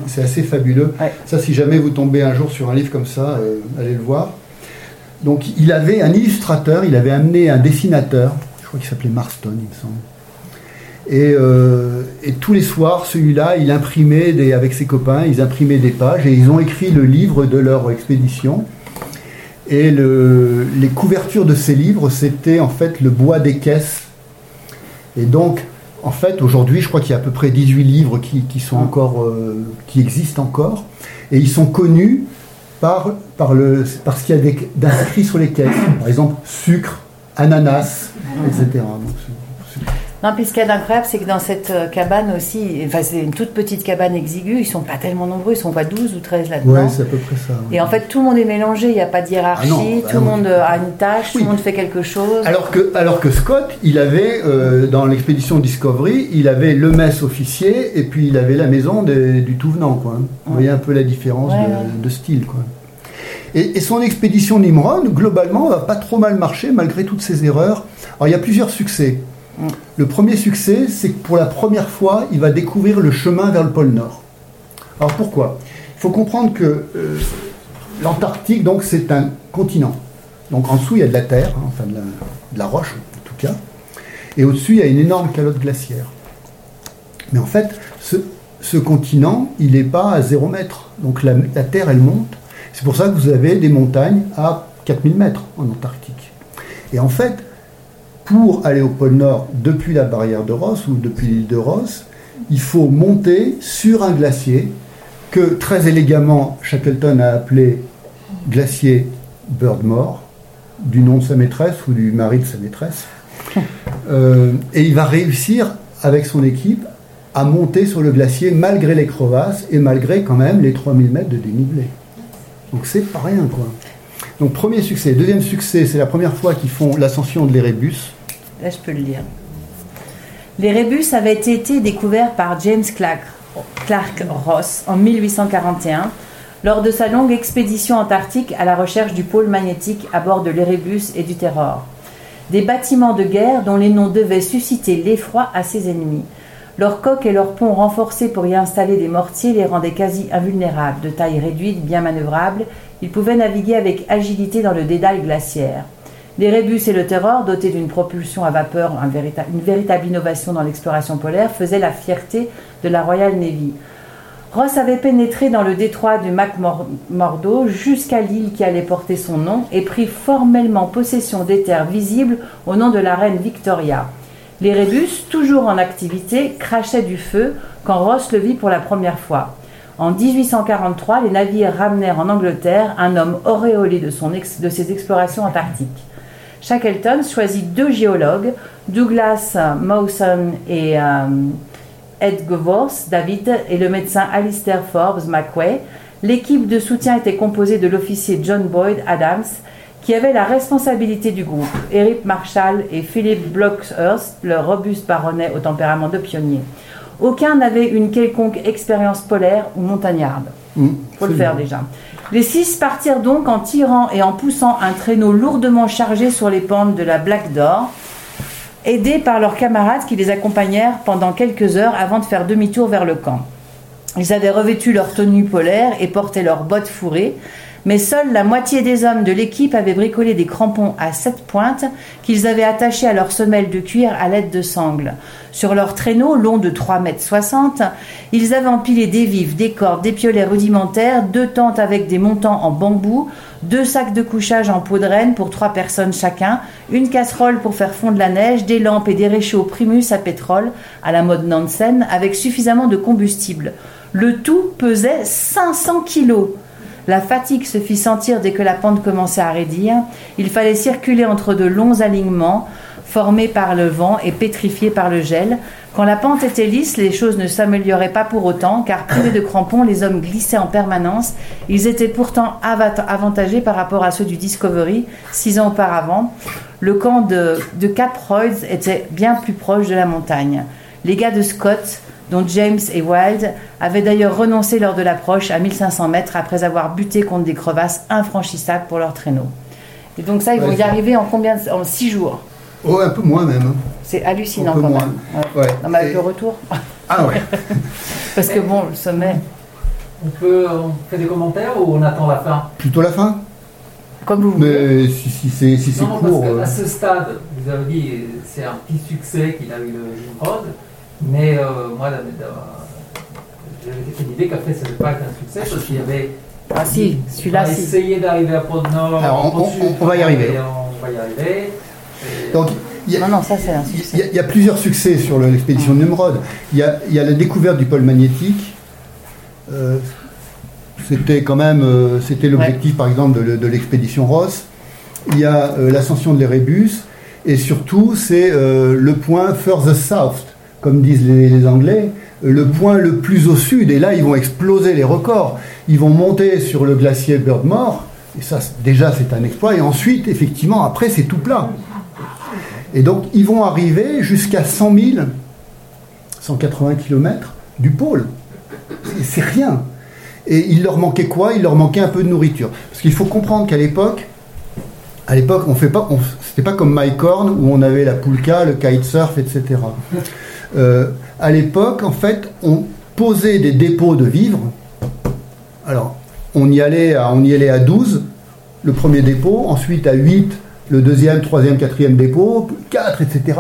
Speaker 3: c'est assez, fabuleux.
Speaker 2: Ouais.
Speaker 3: Ça, si jamais vous tombez un jour sur un livre comme ça, euh, allez le voir. Donc il avait un illustrateur, il avait amené un dessinateur, je crois qu'il s'appelait Marston, il me semble. Et, euh, et tous les soirs, celui-là, il imprimait des, avec ses copains, ils imprimaient des pages et ils ont écrit le livre de leur expédition. Et le- les couvertures de ces livres, c'était en fait le bois des caisses. Et donc, en fait, aujourd'hui, je crois qu'il y a à peu près 18 livres qui, qui sont encore, euh, qui existent encore. Et ils sont connus par, par le, parce qu'il y a des- d'inscrits sur les caisses. Par exemple, sucre, ananas, etc. Donc, c'est-
Speaker 2: Non, puis ce qu'il y a d'incroyable, c'est que dans cette euh, cabane aussi, enfin c'est une toute petite cabane exiguë, ils sont pas tellement nombreux, ils sont pas 12 ou 13 là-dedans.
Speaker 3: Ouais, c'est à peu près ça. ouais.
Speaker 2: Et en fait, tout le monde est mélangé, il n'y a pas de hiérarchie,
Speaker 3: Ah non, bah
Speaker 2: tout le monde euh, a une tâche, tout le monde fait quelque chose.
Speaker 3: Alors que, alors que Scott, il avait, euh, dans l'expédition Discovery, il avait le mess officier et puis il avait la maison du tout venant. Quoi. Vous voyez un peu la différence
Speaker 2: Ouais,
Speaker 3: de,
Speaker 2: ouais.
Speaker 3: de style. Quoi. Et, et son expédition Nimrod, globalement, va pas trop mal marcher malgré toutes ses erreurs. Alors il y a plusieurs succès. Le premier succès, c'est que pour la première fois, il va découvrir le chemin vers le pôle Nord. Alors pourquoi? Il faut comprendre que euh, l'Antarctique, donc, c'est un continent. Donc en dessous, il y a de la terre, hein, enfin de la, roche en tout cas. Et au-dessus, il y a une énorme calotte glaciaire. Mais en fait, ce, ce continent, il n'est pas à 0 mètre. Donc la, la Terre, elle monte. C'est pour ça que vous avez des montagnes à 4000 mètres en Antarctique. Et en fait, pour aller au pôle Nord depuis la barrière de Ross ou depuis l'île de Ross, il faut monter sur un glacier que très élégamment Shackleton a appelé glacier Birdmore, du nom de sa maîtresse ou du mari de sa maîtresse. (laughs) Euh, et il va réussir avec son équipe à monter sur le glacier malgré les crevasses et malgré quand même les 3000 mètres de dénivelé. Donc c'est pas rien quoi. Donc premier succès. Deuxième succès, c'est la première fois qu'ils font l'ascension de l'Erebus.
Speaker 2: Là, je peux le lire. Les rébus avaient été découverts par James Clark, Clark Ross en 1841 lors de sa longue expédition antarctique à la recherche du pôle magnétique à bord de l'Erebus et du Terror. Des bâtiments de guerre dont les noms devaient susciter l'effroi à ses ennemis. Leurs coques et leurs ponts renforcés pour y installer des mortiers les rendaient quasi invulnérables. De taille réduite, bien manœuvrables, ils pouvaient naviguer avec agilité dans le dédale glaciaire. Les rébus et le Terror, dotés d'une propulsion à vapeur, une véritable innovation dans l'exploration polaire, faisaient la fierté de la Royal Navy. Ross avait pénétré dans le détroit du McMurdo jusqu'à l'île qui allait porter son nom et pris formellement possession des terres visibles au nom de la reine Victoria. Les rébus, toujours en activité, crachaient du feu quand Ross le vit pour la première fois. En 1843, les navires ramenèrent en Angleterre un homme auréolé de ses explorations antarctiques. Shackleton choisit deux géologues, Douglas Mawson et euh, Ed David, et le médecin Alistair Forbes McQuay. L'équipe de soutien était composée de l'officier John Boyd Adams, qui avait la responsabilité du groupe, Eric Marshall et Philip Blockhurst, le robuste baronnet au tempérament de pionnier. Aucun n'avait une quelconque expérience polaire ou montagnarde.
Speaker 3: Mmh,
Speaker 2: Faut le faire déjà. Les six partirent donc en tirant et en poussant un traîneau lourdement chargé sur les pentes de la Black Door, aidés par leurs camarades qui les accompagnèrent pendant quelques heures avant de faire demi-tour vers le camp. Ils avaient revêtu leur tenue polaire et portaient leurs bottes fourrées, mais seule la moitié des hommes de l'équipe avaient bricolé des crampons à sept pointes qu'ils avaient attachés à leurs semelles de cuir à l'aide de sangles. Sur leur traîneau, long de 3 mètres 60, ils avaient empilé des vifs, des cordes, des piolets rudimentaires, deux tentes avec des montants en bambou, deux sacs de couchage en peau de renne pour trois personnes chacun, une casserole pour faire fondre la neige, des lampes et des réchauds primus à pétrole, à la mode Nansen, avec suffisamment de combustible. Le tout pesait 500 kilos. La fatigue se fit sentir dès que la pente commençait à raidir. Il fallait circuler entre de longs alignements formés par le vent et pétrifiés par le gel. Quand la pente était lisse, les choses ne s'amélioraient pas pour autant, car privés de crampons, les hommes glissaient en permanence. Ils étaient pourtant avantagés par rapport à ceux du Discovery six ans auparavant. Le camp de, de Cap Royds était bien plus proche de la montagne. Les gars de Scott, dont James et Wild avaient d'ailleurs renoncé lors de l'approche à 1500 mètres après avoir buté contre des crevasses infranchissables pour leur traîneau. Et donc ça, ils vont
Speaker 3: Ouais,
Speaker 2: y arriver en combien de- En six jours?
Speaker 3: Oh, un peu moins même. hein.
Speaker 2: C'est hallucinant
Speaker 3: Un peu
Speaker 2: quand
Speaker 3: moins.
Speaker 2: même. Ouais.
Speaker 3: Ouais.
Speaker 2: Non, mais avec
Speaker 3: Et-
Speaker 2: le retour.
Speaker 3: Ah ouais. (laughs)
Speaker 2: Parce que bon, le sommet,
Speaker 4: On peut on fait des commentaires ou on attend la fin?
Speaker 3: Plutôt la fin
Speaker 2: comme vous voulez.
Speaker 3: Mais si, si c'est si court.
Speaker 4: parce
Speaker 3: euh,
Speaker 4: qu'à ce stade, vous avez dit c'est un petit succès qu'il a eu le Nimrod, mais euh, moi, j'avais cette idée qu'après ça ne devait pas être un succès parce qu'il y avait.
Speaker 2: Ah si, celui-là, si.
Speaker 4: essayé d'arriver à Pôle Nord.
Speaker 3: Alors, on- va y arriver.
Speaker 4: On va y arriver. Et-
Speaker 3: Donc, il y a-
Speaker 2: Non, non, ça c'est un
Speaker 3: Il y,
Speaker 2: succès.
Speaker 3: a, il y a plusieurs succès sur le- l'expédition de Nimrod. Il y, a, il y a la découverte du pôle magnétique. Euh, c'était quand même euh, c'était l'objectif, par exemple, de, le- de l'expédition Ross. Il y a euh, l'ascension de l'Erebus. Et surtout, c'est euh, le point further south, comme disent les, Anglais, le point le plus au sud. Et là, ils vont exploser les records. Ils vont monter sur le glacier Birdmore. Et ça, déjà, c'est un exploit. Et ensuite, effectivement, après, c'est tout plat. Et donc, ils vont arriver jusqu'à 100 000, 180 km du pôle. C'est- rien. Et il leur manquait quoi? Il leur manquait un peu de nourriture. Parce qu'il faut comprendre qu'à l'époque, à l'époque, on fait pas, c'était pas comme Mike Horn où on avait la poulka, le kitesurf, etc. Euh, à l'époque, en fait, on posait des dépôts de vivres. Alors, on y allait à, on y allait à 12, le premier dépôt, ensuite à 8, le deuxième, troisième, quatrième dépôt, 4, etc.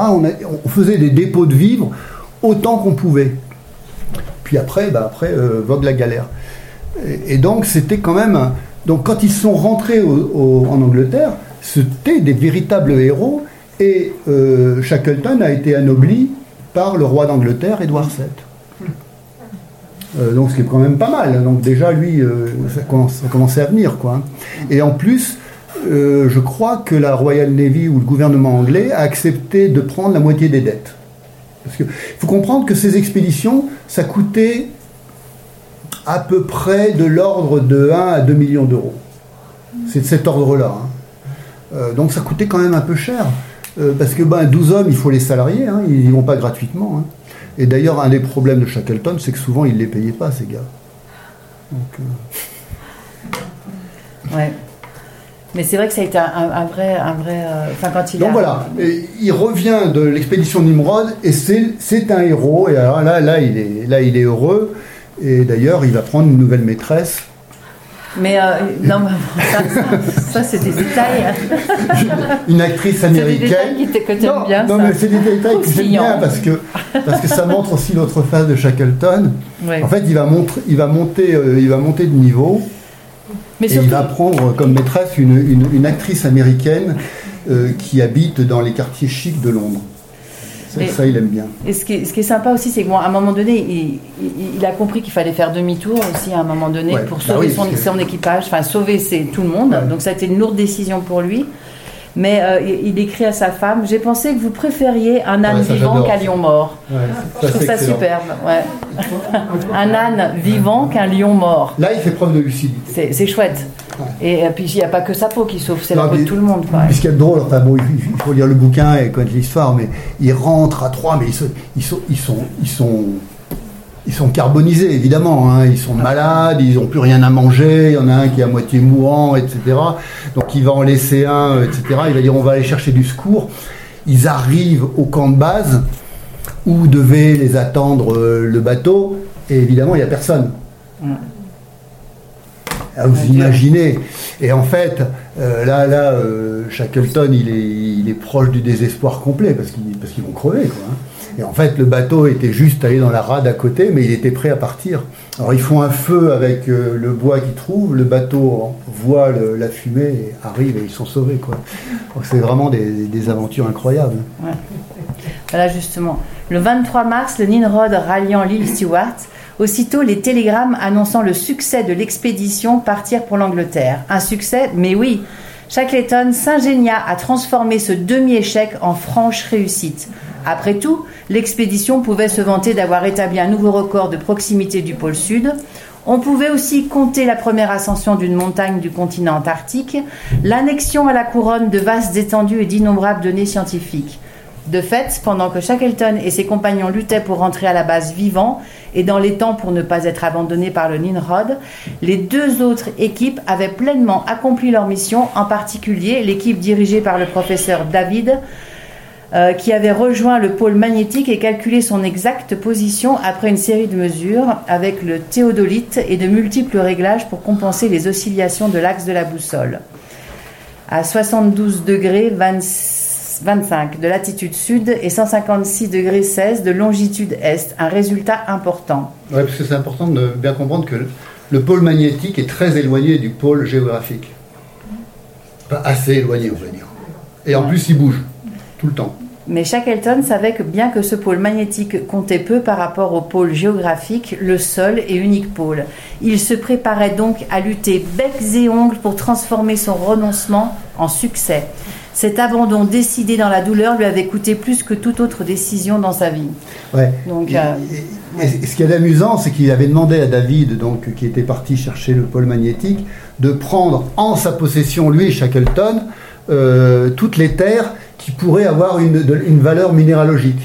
Speaker 3: On, faisait des dépôts de vivres autant qu'on pouvait. Puis après, bah après euh, vogue la galère. Et, donc, c'était quand même. Donc, quand ils sont rentrés en Angleterre, c'était des véritables héros. Et euh, Shackleton a été anobli par le roi d'Angleterre, Édouard VII. Euh, donc, ce qui est quand même pas mal. Donc, déjà, lui, euh, ça, commence- ça commençait à venir, quoi. Et en plus, euh, je crois que la Royal Navy ou le gouvernement anglais a accepté de prendre la moitié des dettes. Parce qu'il faut comprendre que ces expéditions, ça coûtait à peu près de l'ordre de 1 à 2 millions d'euros. C'est de cet ordre-là. hein. Donc ça coûtait quand même un peu cher. Euh, parce que ben, 12 hommes, il faut les salarier, hein, ils n'y vont pas gratuitement. hein. Et d'ailleurs, un des problèmes de Shackleton, c'est que souvent, il ne les payait pas, ces gars. Donc, euh,
Speaker 2: Ouais. Mais c'est vrai que ça a été un, vrai, un vrai. euh, Enfin, quand il
Speaker 3: Donc
Speaker 2: a-
Speaker 3: voilà, Et il revient de l'expédition Nimrod et c'est c'est un héros. Et alors là, là, il est, là, il est heureux. Et d'ailleurs, il va prendre une nouvelle maîtresse.
Speaker 2: Mais euh, non, mais ça, ça, ça, c'est des détails.
Speaker 3: une actrice
Speaker 2: C'est des détails
Speaker 3: américaine.
Speaker 2: que
Speaker 3: non,
Speaker 2: bien.
Speaker 3: non,
Speaker 2: ça.
Speaker 3: mais c'est des détails que j'aime bien parce que, parce que ça montre aussi l'autre face de Shackleton.
Speaker 2: Ouais.
Speaker 3: En fait, il va, montrer, il va, monter, euh, il va monter de niveau
Speaker 2: mais
Speaker 3: et
Speaker 2: surtout,
Speaker 3: il va prendre comme maîtresse une, une- une actrice américaine euh, qui habite dans les quartiers chics de Londres. Ça,
Speaker 2: Et-
Speaker 3: ça, il aime bien.
Speaker 2: Et ce qui, est, ce qui est sympa aussi, c'est qu'à un moment donné, il, il- il a compris qu'il fallait faire demi-tour aussi à un moment donné
Speaker 3: Ouais,
Speaker 2: pour
Speaker 3: bah
Speaker 2: sauver
Speaker 3: oui,
Speaker 2: son,
Speaker 3: parce que-
Speaker 2: son équipage, enfin sauver ses- tout le monde.
Speaker 3: Ouais.
Speaker 2: Donc ça a été une lourde décision pour lui. Mais euh, il, écrit à sa femme J'ai pensé que vous préfériez un âne
Speaker 3: Ouais,
Speaker 2: vivant qu'un lion mort.
Speaker 3: Ouais,
Speaker 2: Je trouve ça
Speaker 3: excellent.
Speaker 2: superbe. Ouais. un âne vivant qu'un lion mort.
Speaker 3: Là, il fait preuve de lucidité.
Speaker 2: C'est chouette. Et, puis il n'y a pas que sa peau qui sauve, c'est la peau de tout le monde. quoi.
Speaker 3: Ce qui est drôle, enfin bon, il il faut lire le bouquin et connaître l'histoire, mais ils rentrent à trois, mais ils sont, ils sont, ils sont, ils sont, ils sont carbonisés évidemment. hein. Ils sont malades, ils n'ont plus rien à manger. Il y en a un qui est à moitié mourant, etc. Donc il va en laisser un, euh, etc. Il va dire on va aller chercher du secours. Ils arrivent au camp de base où devait les attendre euh, le bateau, et évidemment il n'y a personne. Ah, vous imaginez. Et en fait, euh, là, là, euh, Shackleton, il est, il est proche du désespoir complet parce qu'ils parce qu'ils vont crever. Quoi, hein. Et en fait, le bateau était juste allé dans la rade à côté, mais il était prêt à partir. Alors ils font un feu avec euh, le bois qu'ils trouvent, le bateau voit le- la fumée, arrive et ils sont sauvés. Quoi. C'est vraiment des, des aventures incroyables.
Speaker 2: Voilà justement. Le 23 mars, le Nimrod ralliant l'île Stewart. Aussitôt, les télégrammes annonçant le succès de l'expédition partirent pour l'Angleterre. Un succès, mais oui. Shackleton s'ingénia à transformer ce demi-échec en franche réussite. Après tout, l'expédition pouvait se vanter d'avoir établi un nouveau record de proximité du pôle Sud. On pouvait aussi compter la première ascension d'une montagne du continent antarctique, l'annexion à la couronne de vastes étendues et d'innombrables données scientifiques. De fait, pendant que Shackleton et ses compagnons luttaient pour rentrer à la base vivants et dans les temps pour ne pas être abandonnés par le Nimrod, les deux autres équipes avaient pleinement accompli leur mission, en particulier l'équipe dirigée par le professeur David, euh, qui avait rejoint le pôle magnétique et calculé son exacte position après une série de mesures avec le théodolite et de multiples réglages pour compenser les oscillations de l'axe de la boussole. À 72 degrés 20 25 de latitude sud et 156 degrés 16 de longitude est, un résultat important.
Speaker 3: Ouais, parce que c'est important de bien comprendre que le- le pôle magnétique est très éloigné du pôle géographique. Pas assez éloigné, on va dire. Et en
Speaker 2: Ouais.
Speaker 3: plus, il bouge tout le temps.
Speaker 2: Mais Shackleton savait que bien que ce pôle magnétique comptait peu par rapport au pôle géographique, le seul et unique pôle, il se préparait donc à lutter becs et ongles pour transformer son renoncement en succès. Cet abandon décidé dans la douleur lui avait coûté plus que toute autre décision dans sa vie.
Speaker 3: Ouais.
Speaker 2: Donc,
Speaker 3: Et-
Speaker 2: euh,
Speaker 3: et- et ce qui est amusant, c'est qu'il avait demandé à David, donc, qui était parti chercher le pôle magnétique, de prendre en sa possession, lui et Shackleton, euh, toutes les terres qui pourraient avoir une, de- une valeur minéralogique.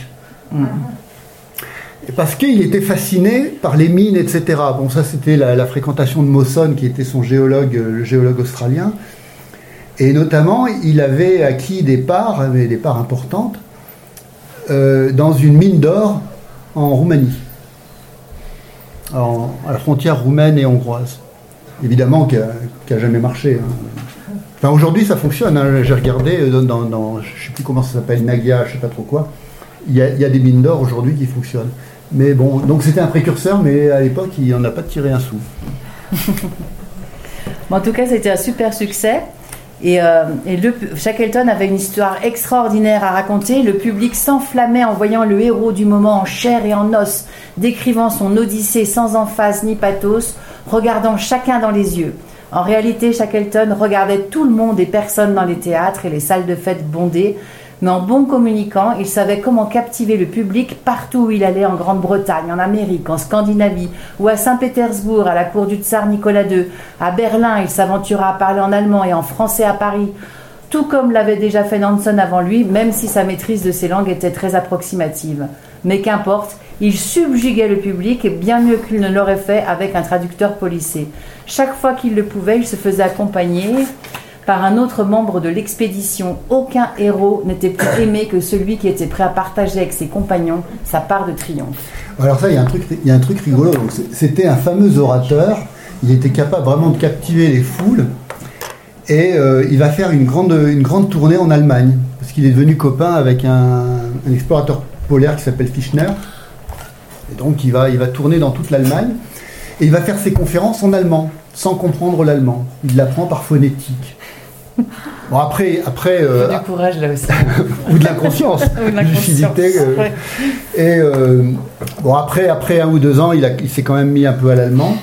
Speaker 3: Et Parce qu'il était fasciné par les mines, etc. Bon, ça c'était la, la fréquentation de Mawson, qui était son géologue, euh, le géologue australien. Et notamment, il avait acquis des parts, mais des parts importantes, euh, dans une mine d'or en Roumanie, à la frontière roumaine et hongroise. Évidemment, qui n'a jamais marché. hein. Enfin, aujourd'hui, ça fonctionne. hein. J'ai regardé euh, dans, je ne sais plus comment ça s'appelle, Nagia, je ne sais pas trop quoi. Il y a, il y a des mines d'or aujourd'hui qui fonctionnent. Mais bon, donc c'était un précurseur, mais à l'époque, il n'en a pas tiré un sou. (laughs)
Speaker 2: En tout cas, c'était un super succès. Et, euh, et le, Shackleton avait une histoire extraordinaire à raconter. Le public s'enflammait en voyant le héros du moment en chair et en os, décrivant son odyssée sans emphase ni pathos, regardant chacun dans les yeux. En réalité, Shackleton regardait tout le monde et personne dans les théâtres et les salles de fête bondées. Mais en bon communicant, il savait comment captiver le public partout où il allait en Grande-Bretagne, en Amérique, en Scandinavie ou à Saint-Pétersbourg, à la cour du tsar Nicolas II. À Berlin, il s'aventura à parler en allemand et en français à Paris, tout comme l'avait déjà fait Nansen avant lui, même si sa maîtrise de ces langues était très approximative. Mais qu'importe, il subjuguait le public et bien mieux qu'il ne l'aurait fait avec un traducteur policé. Chaque fois qu'il le pouvait, il se faisait accompagner par un autre membre de l'expédition. Aucun héros n'était plus aimé que celui qui était prêt à partager avec ses compagnons sa part de triomphe.
Speaker 3: Alors ça, il y a un truc, il y a un truc rigolo. C'était un fameux orateur. Il était capable vraiment de captiver les foules. Et euh, il va faire une grande, une grande tournée en Allemagne. Parce qu'il est devenu copain avec un, un explorateur polaire qui s'appelle Fischner. Et donc il va, il va tourner dans toute l'Allemagne. Et il va faire ses conférences en allemand, sans comprendre l'allemand. Il l'apprend par phonétique. (laughs) Bon, après, après euh,
Speaker 2: du courage là aussi. (laughs)
Speaker 3: ou de l'inconscience, (laughs)
Speaker 2: Ou de
Speaker 3: lucidité. euh,
Speaker 2: ouais.
Speaker 3: Et euh, bon, après, après un ou deux ans, il, a- il s'est quand même mis un peu à l'allemand.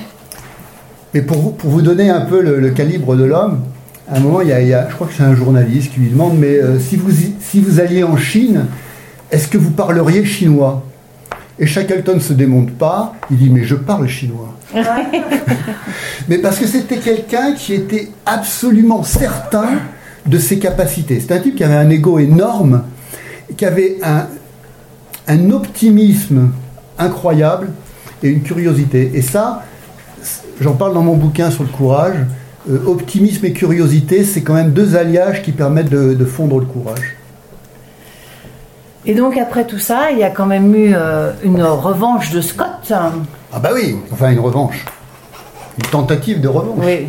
Speaker 3: Mais pour, vous- pour vous donner un peu le, le calibre de l'homme, à un moment, il y, a, il y a- je crois que c'est un journaliste qui lui demande Mais si, vous, si vous alliez en Chine, est-ce que vous parleriez chinois? Et Shackleton ne se démonte pas. Il dit Mais je parle chinois. (laughs) Mais parce que c'était quelqu'un qui était absolument certain de ses capacités. C'est un type qui avait un ego énorme, qui avait un, un optimisme incroyable et une curiosité. Et ça, j'en parle dans mon bouquin sur le courage. euh, optimisme et curiosité, c'est quand même deux alliages qui permettent de, de fondre le courage.
Speaker 2: Et donc après tout ça, il y a quand même eu euh, une revanche de Scott.
Speaker 3: Ah bah oui, enfin une revanche. Une tentative de revanche.
Speaker 2: Oui.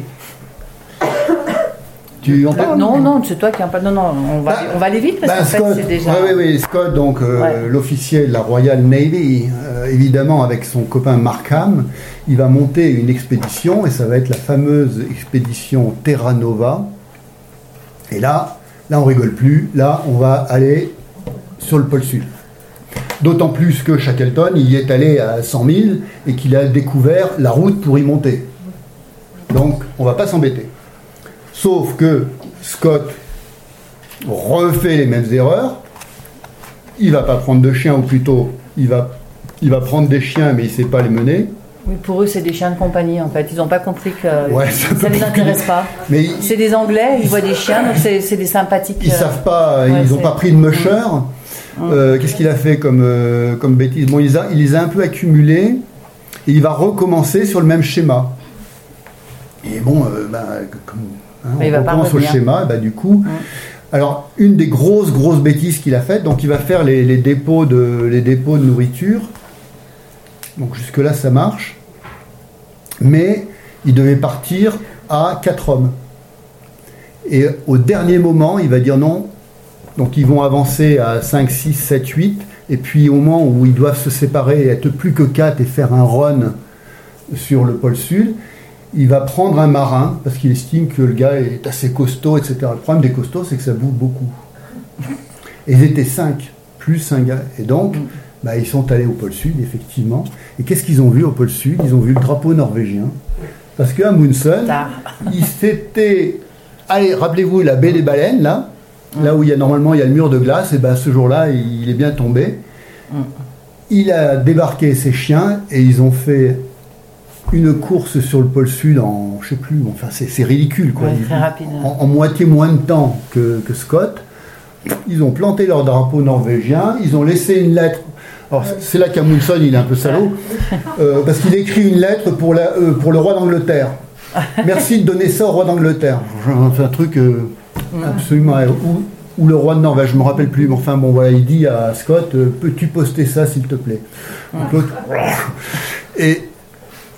Speaker 3: Tu en parles
Speaker 2: Non, non, c'est toi qui en parle. Non, non, on va,
Speaker 3: Bah,
Speaker 2: on va aller vite parce
Speaker 3: Bah,
Speaker 2: qu'en fait
Speaker 3: Scott,
Speaker 2: c'est déjà.
Speaker 3: ouais, ouais, ouais, Scott, donc euh,
Speaker 2: Ouais.
Speaker 3: l'officier de la Royal Navy, euh, évidemment avec son copain Markham, il va monter une expédition et ça va être la fameuse expédition Terra Nova. Et là, là on rigole plus, là on va aller sur le pôle sud. D'autant plus que Shackleton il y est allé à 100 000 et qu'il a découvert la route pour y monter. Donc on va pas s'embêter. Sauf que Scott refait les mêmes erreurs. Il va pas prendre de chiens, ou plutôt, il va, il va prendre des chiens, mais il sait pas les mener.
Speaker 2: Oui, pour eux, c'est des chiens de compagnie en fait. Ils n'ont pas compris que
Speaker 3: Ouais,
Speaker 2: ça ne les intéresse
Speaker 3: que-
Speaker 2: pas.
Speaker 3: Mais
Speaker 2: C'est des Anglais, ils voient des chiens, donc c'est des sympathiques.
Speaker 3: ils
Speaker 2: euh,
Speaker 3: savent pas,
Speaker 2: ouais,
Speaker 3: ils n'ont pas pris de musher. Euh, Qu'est-ce qu'il a fait comme, euh, comme bêtise? Bon, il les, a, il les a un peu accumulés et il va recommencer sur le même schéma. Et bon, euh, bah, comme hein,
Speaker 2: il
Speaker 3: on
Speaker 2: pas
Speaker 3: recommence sur le
Speaker 2: revenir.
Speaker 3: schéma, bah, du coup. Alors, une des grosses, grosses bêtises qu'il a faites, donc il va faire les, les dépôts, de, les dépôts de nourriture. Donc jusque-là, ça marche. Mais il devait partir à 4 hommes. Et au dernier moment, il va dire non. Donc ils vont avancer à 5, 6, 7, 8. Et puis au moment où ils doivent se séparer et être plus que 4 et faire un run sur le pôle sud, il va prendre un marin parce qu'il estime que le gars est assez costaud, etc. Le problème des costauds, c'est que ça bouffe beaucoup. Et ils étaient 5, plus un gars. Et donc, bah, ils sont allés au pôle sud, effectivement. Et qu'est-ce qu'ils ont vu au pôle sud? Ils ont vu le drapeau norvégien. Parce qu'à
Speaker 2: Tard.
Speaker 3: il s'était. Allez, rappelez-vous la baie des baleines, là. Là où il y a normalement il y a le mur de glace, et ben ce jour-là, il est bien tombé.
Speaker 2: Mm.
Speaker 3: Il a débarqué ses chiens et ils ont fait une course sur le pôle sud en, je sais plus, enfin c'est ridicule quoi.
Speaker 2: Ouais,
Speaker 3: Ils-
Speaker 2: très rapide.
Speaker 3: En, en moitié moins de temps que, que Scott. Ils ont planté leur drapeau norvégien, ils ont laissé une lettre. Alors c'est- là qu'Amundsen il est un peu salaud, euh, parce qu'il écrit une lettre pour, la, euh, pour le roi d'Angleterre. (laughs) Merci de donner ça au roi d'Angleterre. C'est un truc euh, absolument. Ou, ou le roi de Norvège, je me rappelle plus. Mais enfin bon voilà, il dit à Scott, euh, peux-tu poster ça s'il te plaît Donc, (laughs) Et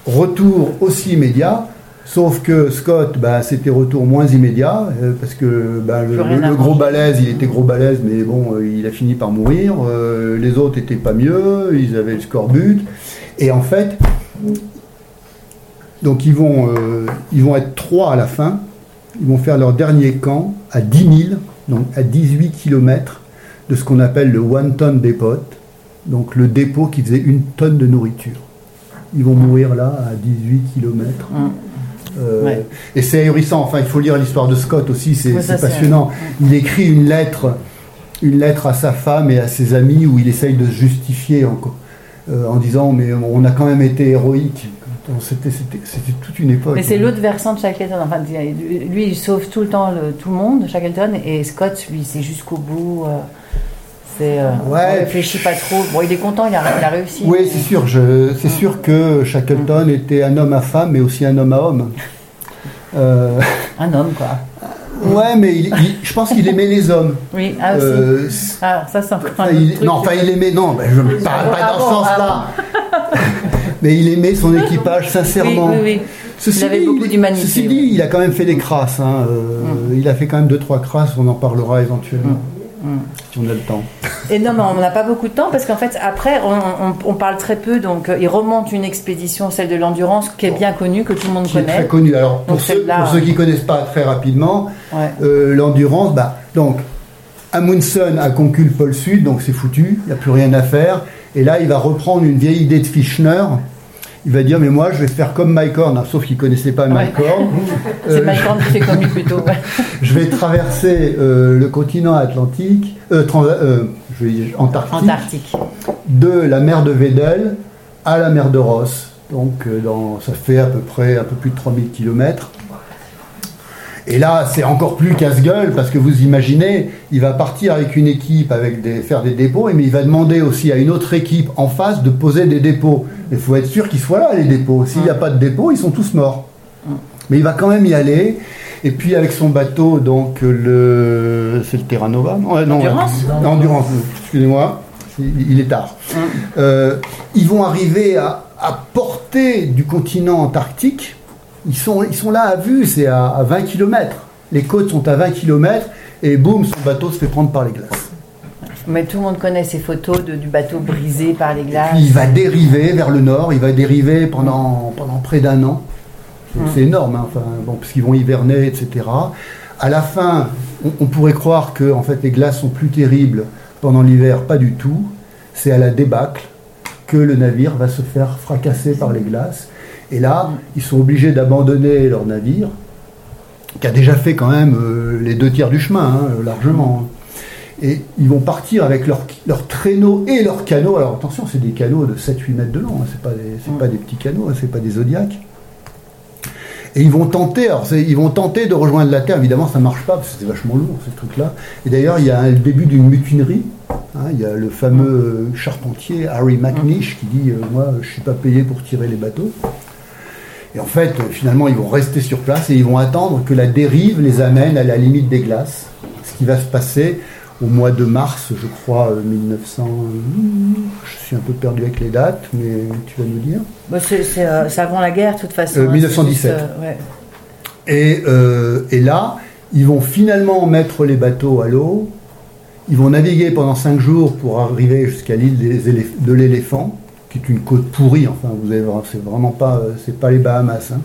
Speaker 3: retour aussi immédiat. Sauf que Scott, bah, c'était retour moins immédiat, euh, parce que bah, le, gros balèze, il était gros balèze, mais bon, euh, il a fini par mourir. euh, les autres étaient pas mieux, ils avaient le scorbut. Et en fait, donc ils vont, ils vont être trois à la fin. Ils vont faire leur dernier camp à 10 000, donc à 18 km de ce qu'on appelle le One Ton Depot, donc le dépôt qui faisait une tonne de nourriture. Ils vont mourir là à 18 km.
Speaker 2: Mm. Ouais.
Speaker 3: Et c'est ahurissant. Enfin, il faut lire l'histoire de Scott aussi. C'est
Speaker 2: Ouais,
Speaker 3: passionnant. Il écrit une lettre, une lettre à sa femme et à ses amis où il essaye de se justifier en, euh, en disant mais on a quand même été héroïque. C'était toute une époque.
Speaker 2: Mais c'est l'autre versant de Shackleton. Enfin, lui, il sauve tout le temps le- tout le monde, Shackleton, et Scott, lui, c'est jusqu'au bout. euh, c'est, euh,
Speaker 3: Ouais.
Speaker 2: réfléchit pas trop. Bon, il est content, il a, il a réussi.
Speaker 3: Oui, c'est sûr. C'est sûr que Shackleton était un homme à femme, mais aussi un homme à homme. Euh,
Speaker 2: Un homme, quoi.
Speaker 3: ouais, mais il- il- je pense qu'il aimait les hommes. (laughs)
Speaker 2: Oui, ah aussi.
Speaker 3: Euh,
Speaker 2: Ah, ça, c'est encore un autre
Speaker 3: il,
Speaker 2: truc.
Speaker 3: non, enfin, il aimait, non, ben, je ne parle pas
Speaker 2: Ah
Speaker 3: dans ce sens-là. Mais il aimait son équipage
Speaker 2: Oui,
Speaker 3: sincèrement.
Speaker 2: oui, oui.
Speaker 3: Ceci
Speaker 2: Il avait
Speaker 3: dit,
Speaker 2: beaucoup d'humanité,
Speaker 3: Ceci
Speaker 2: oui.
Speaker 3: dit, il a quand même fait des crasses. hein, euh, Il a fait quand même deux, trois crasses, on en parlera éventuellement,
Speaker 2: Mm.
Speaker 3: si on a le temps.
Speaker 2: Et non, mais on n'a pas beaucoup de temps parce qu'en fait, après, on, on- on parle très peu. Donc, euh, il remonte une expédition, celle de l'endurance, qui est bien connue, que tout le monde
Speaker 3: Qui est très
Speaker 2: connaît.
Speaker 3: connu. Alors, pour
Speaker 2: Donc,
Speaker 3: ceux, pour ceux qui ne connaissent pas très rapidement,
Speaker 2: Ouais.
Speaker 3: euh, l'endurance, bah, donc, Amundsen a conquis le pôle sud, donc c'est foutu, il n'y a plus rien à faire. Et là, il va reprendre une vieille idée de Fischner. Il va dire, mais moi, je vais faire comme Mike Horn, hein, sauf qu'il ne connaissait pas Mike
Speaker 2: Ouais.
Speaker 3: Horn. (laughs)
Speaker 2: C'est
Speaker 3: Euh,
Speaker 2: Mike Horn qui s'est connu plutôt. ouais. (laughs)
Speaker 3: je vais traverser euh, le continent atlantique, euh, trans- euh, je vais dire antarctique,
Speaker 2: Antarctique.
Speaker 3: de la mer de Weddell à la mer de Ross. Donc dans, ça fait à peu près un peu plus de 3000 km. Et là, c'est encore plus casse-gueule parce que vous imaginez, il va partir avec une équipe, avec des, faire des dépôts, mais il va demander aussi à une autre équipe en face de poser des dépôts. Il faut être sûr qu'ils soient là, les dépôts. S'il n'y a pas de dépôt, ils sont tous morts. Mais il va quand même y aller. Et puis avec son bateau, donc le, c'est le Terra Nova, non, euh, non,
Speaker 2: Endurance
Speaker 3: euh, Endurance, excusez-moi, il il est tard. Euh, ils vont arriver à, à portée du continent antarctique. Ils sont, ils sont là à vue, c'est à, à 20 km. Les côtes sont à 20 km et boum, son bateau se fait prendre par les glaces.
Speaker 2: Mais tout le monde connaît ces photos de- du bateau brisé par les glaces.
Speaker 3: Il va dériver vers le nord, il va dériver pendant, pendant près d'un an. C'est- C'est énorme, hein, enfin, bon, parce qu'ils vont hiverner, etc. À la fin, on, on pourrait croire que en fait, les glaces sont plus terribles pendant l'hiver, pas du tout. C'est à la débâcle que le navire va se faire fracasser par les glaces. Et là, ils sont obligés d'abandonner leur navire, qui a déjà fait quand même euh, les deux tiers du chemin, hein, largement. Et ils vont partir avec leurs leur traîneaux et leurs canots. Alors attention, c'est des canots de 7-8 mètres de long, hein, c'est pas, des- pas des petits canots, hein, c'est pas des zodiacs. Et ils vont tenter, alors ils vont tenter de rejoindre la Terre. Évidemment, ça marche pas parce que c'est vachement lourd ces trucs-là. Et d'ailleurs, il y a le début d'une mutinerie. hein. il y a le fameux euh, charpentier Harry McNish qui dit euh, Moi, je suis pas payé pour tirer les bateaux. Et en fait, euh, finalement, ils vont rester sur place et ils vont attendre que la dérive les amène à la limite des glaces. Ce qui va se passer au mois de mars, je crois, euh, 1900. Je suis un peu perdu avec les dates, mais tu vas nous dire.
Speaker 2: Bah, c'est euh, c'est avant la guerre, de toute façon.
Speaker 3: Euh,
Speaker 2: hein,
Speaker 3: 1917.
Speaker 2: c'est juste, euh, ouais.
Speaker 3: Et, euh, et là, ils vont finalement mettre les bateaux à l'eau. Ils vont naviguer pendant cinq jours pour arriver jusqu'à l'île de l'éléphant, qui est une côte pourrie. Enfin, vous avez, c'est vraiment pas, euh, c'est pas les Bahamas. hein.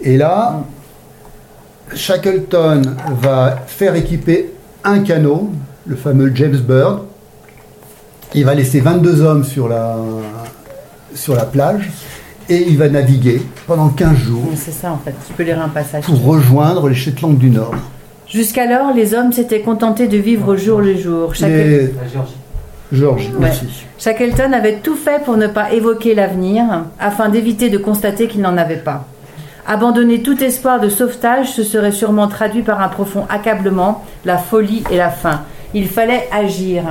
Speaker 3: Et là, Shackleton va faire équiper un canot, le fameux James Bird. Il va laisser 22 hommes sur la, sur la plage et il va naviguer pendant 15 jours
Speaker 2: C'est ça, en fait. Tu peux lire un passage.
Speaker 3: pour rejoindre les Shetland du Nord.
Speaker 2: Jusqu'alors, les hommes s'étaient contentés de vivre au jour le jour. Chaque...
Speaker 3: Les-
Speaker 4: La Géorgie.
Speaker 3: Georges,
Speaker 2: Ouais.
Speaker 3: merci.
Speaker 2: Shackleton avait tout fait pour ne pas évoquer l'avenir, afin d'éviter de constater qu'il n'en avait pas. Abandonner tout espoir de sauvetage se serait sûrement traduit par un profond accablement, la folie et la faim. Il fallait agir.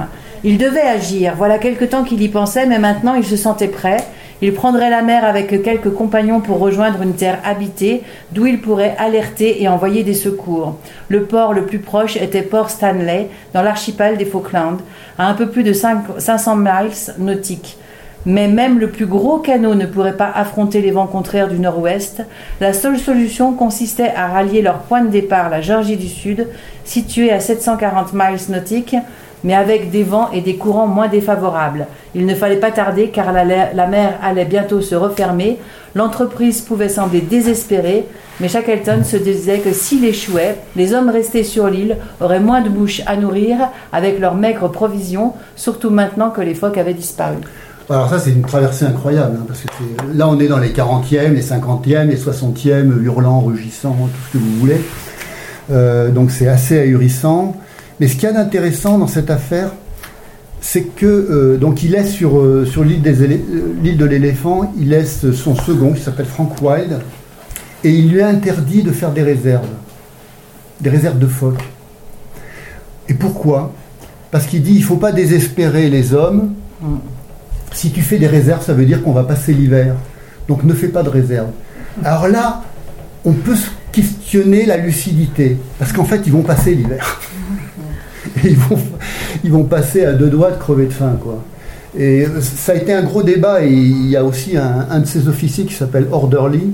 Speaker 2: Il devait agir. Voilà quelque temps qu'il y pensait, mais maintenant il se sentait prêt. Il prendrait la mer avec quelques compagnons pour rejoindre une terre habitée, d'où il pourrait alerter et envoyer des secours. Le port le plus proche était Port Stanley, dans l'archipel des Falklands, à un peu plus de cinq- 500 miles nautiques. Mais même le plus gros canot ne pourrait pas affronter les vents contraires du nord-ouest. La seule solution consistait à rallier leur point de départ, la Géorgie du Sud, située à 740 miles nautiques, mais avec des vents et des courants moins défavorables. Il ne fallait pas tarder car la, mer allait bientôt se refermer. L'entreprise pouvait sembler désespérée, mais Shackleton se disait que s'il échouait, les hommes restés sur l'île auraient moins de bouches à nourrir avec leurs maigres provisions, surtout maintenant que les phoques avaient disparu.
Speaker 3: Alors ça, c'est une traversée incroyable, hein, parce que là, on est dans les 40e, les 50e, les 60e, hurlant, rugissant, tout ce que vous voulez. Euh, donc c'est assez ahurissant. Mais ce qu'il y a d'intéressant dans cette affaire, c'est que euh, donc il laisse sur, euh, sur l'île euh, l'île de l'éléphant, il laisse son second qui s'appelle Frank Wilde, et il lui interdit de faire des réserves, des réserves de phoques. Et pourquoi? Parce qu'il dit il faut pas désespérer les hommes. Si tu fais des réserves, ça veut dire qu'on va passer l'hiver. Donc ne fais pas de réserve. Alors là, on peut se questionner la lucidité. Parce qu'en fait, ils vont passer l'hiver. (laughs) (laughs) Ils vont, ils vont passer à deux doigts de crever de faim. Quoi. Et ça a été un gros débat. Et il y a aussi un, de ces officiers qui s'appelle Orderly,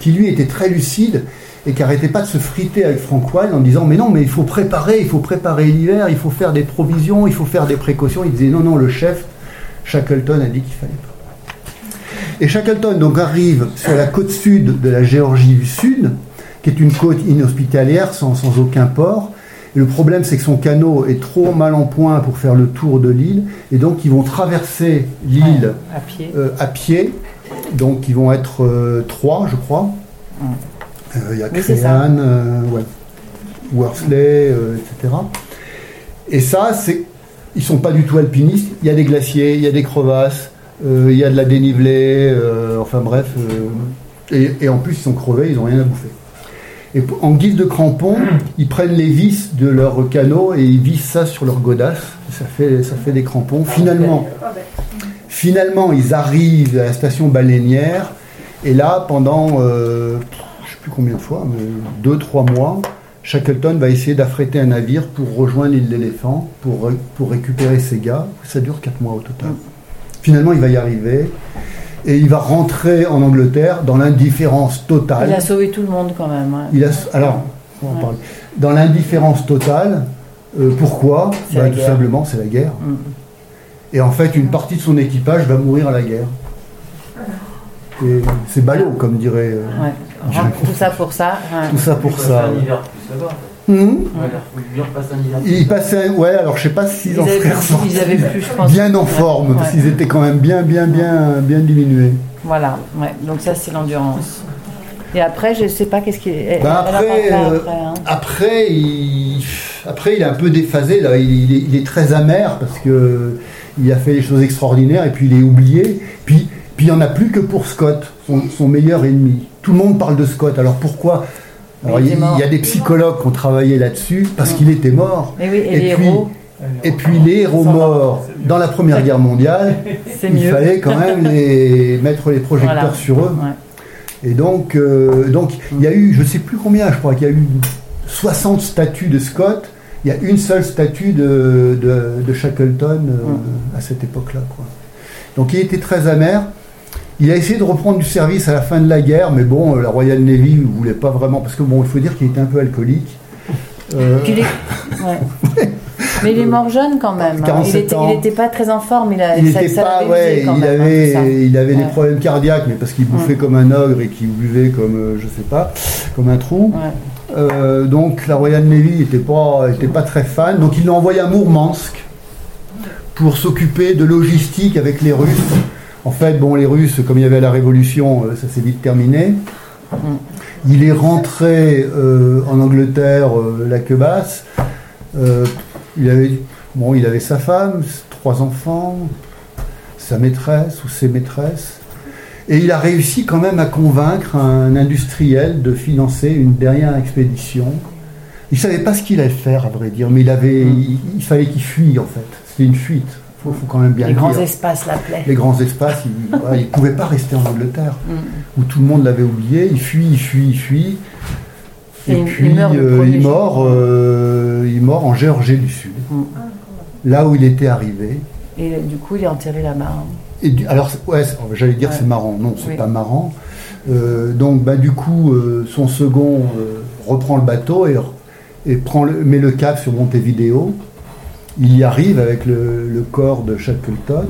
Speaker 3: qui lui était très lucide et qui arrêtait pas de se friter avec Frank en disant mais non mais il faut préparer, il faut préparer l'hiver, il faut faire des provisions, il faut faire des précautions. Il disait non non le chef Shackleton a dit qu'il fallait pas. Et Shackleton donc arrive sur la côte sud de la Géorgie du Sud, qui est une côte inhospitalière sans, sans aucun port. Et le problème, c'est que son canot est trop mal en point pour faire le tour de l'île, et donc ils vont traverser l'île
Speaker 2: À pied.
Speaker 3: euh, à pied. Donc ils vont être euh, trois, je crois. Euh, Il y a ouais, Worsley, etc. Et ça, c'est, ils sont pas du tout alpinistes. Il y a des glaciers, il y a des crevasses, il y a de la dénivelée. enfin bref. et, et en plus, ils sont crevés, ils n'ont rien à bouffer. Et en guise de crampons, ils prennent les vis de leur canot et ils vissent ça sur leur godasse. Ça fait, ça fait des crampons. Finalement, Finalement, ils arrivent à la station baleinière, et là, pendant, euh, je ne sais plus combien de fois, mais deux, trois mois, Shackleton va essayer d'affréter un navire pour rejoindre l'île d'éléphant, pour, pour récupérer ses gars. Ça dure quatre mois au total. Finalement, il va y arriver, et il va rentrer en Angleterre dans l'indifférence totale.
Speaker 2: Il a sauvé tout le monde quand même. ouais.
Speaker 3: Il a, alors, on va en
Speaker 2: Ouais.
Speaker 3: parler. Dans l'indifférence totale, euh, pourquoi? Bah, Tout
Speaker 2: guerre.
Speaker 3: simplement, c'est la guerre.
Speaker 2: Mm.
Speaker 3: Et en fait, une partie de son équipage va mourir à la guerre. Et c'est ballot, comme dirait. euh,
Speaker 2: Ouais. Tout ça pour ça. ouais.
Speaker 3: Tout ça pour ça.
Speaker 5: Un hiver plus là-bas.
Speaker 3: Mhm.
Speaker 5: Voilà, faut bien passer un hiver plus
Speaker 3: Il passait, ouais, alors je sais pas s'ils
Speaker 2: Ils
Speaker 3: en seraient
Speaker 2: ils avaient plus, je pense.
Speaker 3: bien en
Speaker 2: Ouais.
Speaker 3: forme, parce qu'ils étaient quand même bien, bien, bien, bien diminués.
Speaker 2: Voilà, ouais. donc ça c'est l'endurance. Et après, je sais pas qu'est-ce qui est.
Speaker 3: Ben
Speaker 2: elle
Speaker 3: après,
Speaker 2: là
Speaker 3: euh,
Speaker 2: après, hein.
Speaker 3: Après, il, après, il est un peu déphasé, là. Il, il est, il est très amer parce que il a fait des choses extraordinaires et puis il est oublié. Puis, puis il n'y en a plus que pour Scott, son, son meilleur ennemi. Tout le monde parle de Scott. Alors pourquoi Alors,
Speaker 2: Il
Speaker 3: y a des psychologues qui ont travaillé là-dessus parce qu'il était mort.
Speaker 2: Et oui, et,
Speaker 3: et
Speaker 2: les
Speaker 3: puis-
Speaker 2: héros,
Speaker 3: Et puis les héros morts dans la Première Guerre mondiale, il
Speaker 2: mieux.
Speaker 3: fallait quand même les, (laughs) mettre les projecteurs
Speaker 2: Voilà.
Speaker 3: sur eux.
Speaker 2: Ouais.
Speaker 3: Et donc, euh, donc, il y a eu, je sais plus combien, je crois qu'il y a eu 60 statues de Scott. Il y a une seule statue de, de, de Shackleton euh, à cette époque-là. Donc, il était très amer. Il a essayé de reprendre du service à la fin de la guerre, mais bon, euh, la Royal Navy ne voulait pas vraiment, parce que bon, il faut dire qu'il était un peu alcoolique. Euh,
Speaker 2: Puis les- ouais. (laughs) Mais il est mort jeune quand même. hein. Il
Speaker 3: 47
Speaker 2: était,
Speaker 3: ans.
Speaker 2: il était pas très en forme. Il, a,
Speaker 3: il
Speaker 2: ça-
Speaker 3: n'était
Speaker 2: ça
Speaker 3: pas, ouais,
Speaker 2: usé quand
Speaker 3: il
Speaker 2: même, hein,
Speaker 3: avait, il avait des problèmes cardiaques, mais parce qu'il bouffait comme un ogre et qu'il buvait comme, euh, je sais pas, comme un trou. Euh, donc la Royal Navy n'était pas, était pas très fan. Donc il l'a envoyé à Mourmansk pour s'occuper de logistique avec les Russes. En fait, bon, les Russes, comme il y avait la révolution, euh, ça s'est vite terminé. Il est rentré euh, en Angleterre euh, la queue basse. Il, avait, bon, il avait sa femme, trois enfants, sa maîtresse ou ses maîtresses. Et il a réussi quand même à convaincre un industriel de financer une dernière expédition. Il ne savait pas ce qu'il allait faire, à vrai dire, mais il, avait, il, il fallait qu'il fuit, en fait. C'était une fuite. Il faut, faut quand même bien
Speaker 2: Les
Speaker 3: le
Speaker 2: grands
Speaker 3: dire.
Speaker 2: espaces l'appelaient.
Speaker 3: Les grands espaces, il ne pouvait pas rester en Angleterre, où tout le monde l'avait oublié. Il fuit, il fuit, il fuit.
Speaker 2: Et
Speaker 3: puis
Speaker 2: il meurt
Speaker 3: euh, il, mort, euh, il mort en Géorgie du Sud,
Speaker 2: Mm.
Speaker 3: là où il était arrivé.
Speaker 2: Et du coup, il est enterré là-bas. hein.
Speaker 3: Et du- alors, ouais, j'allais dire
Speaker 2: Ouais.
Speaker 3: c'est marrant. Non, c'est
Speaker 2: Oui.
Speaker 3: pas marrant. Euh, donc, bah, du coup, euh, son second reprend le bateau et, et prend le, met le cap sur Montevideo. Il y arrive avec le, le corps de Shackleton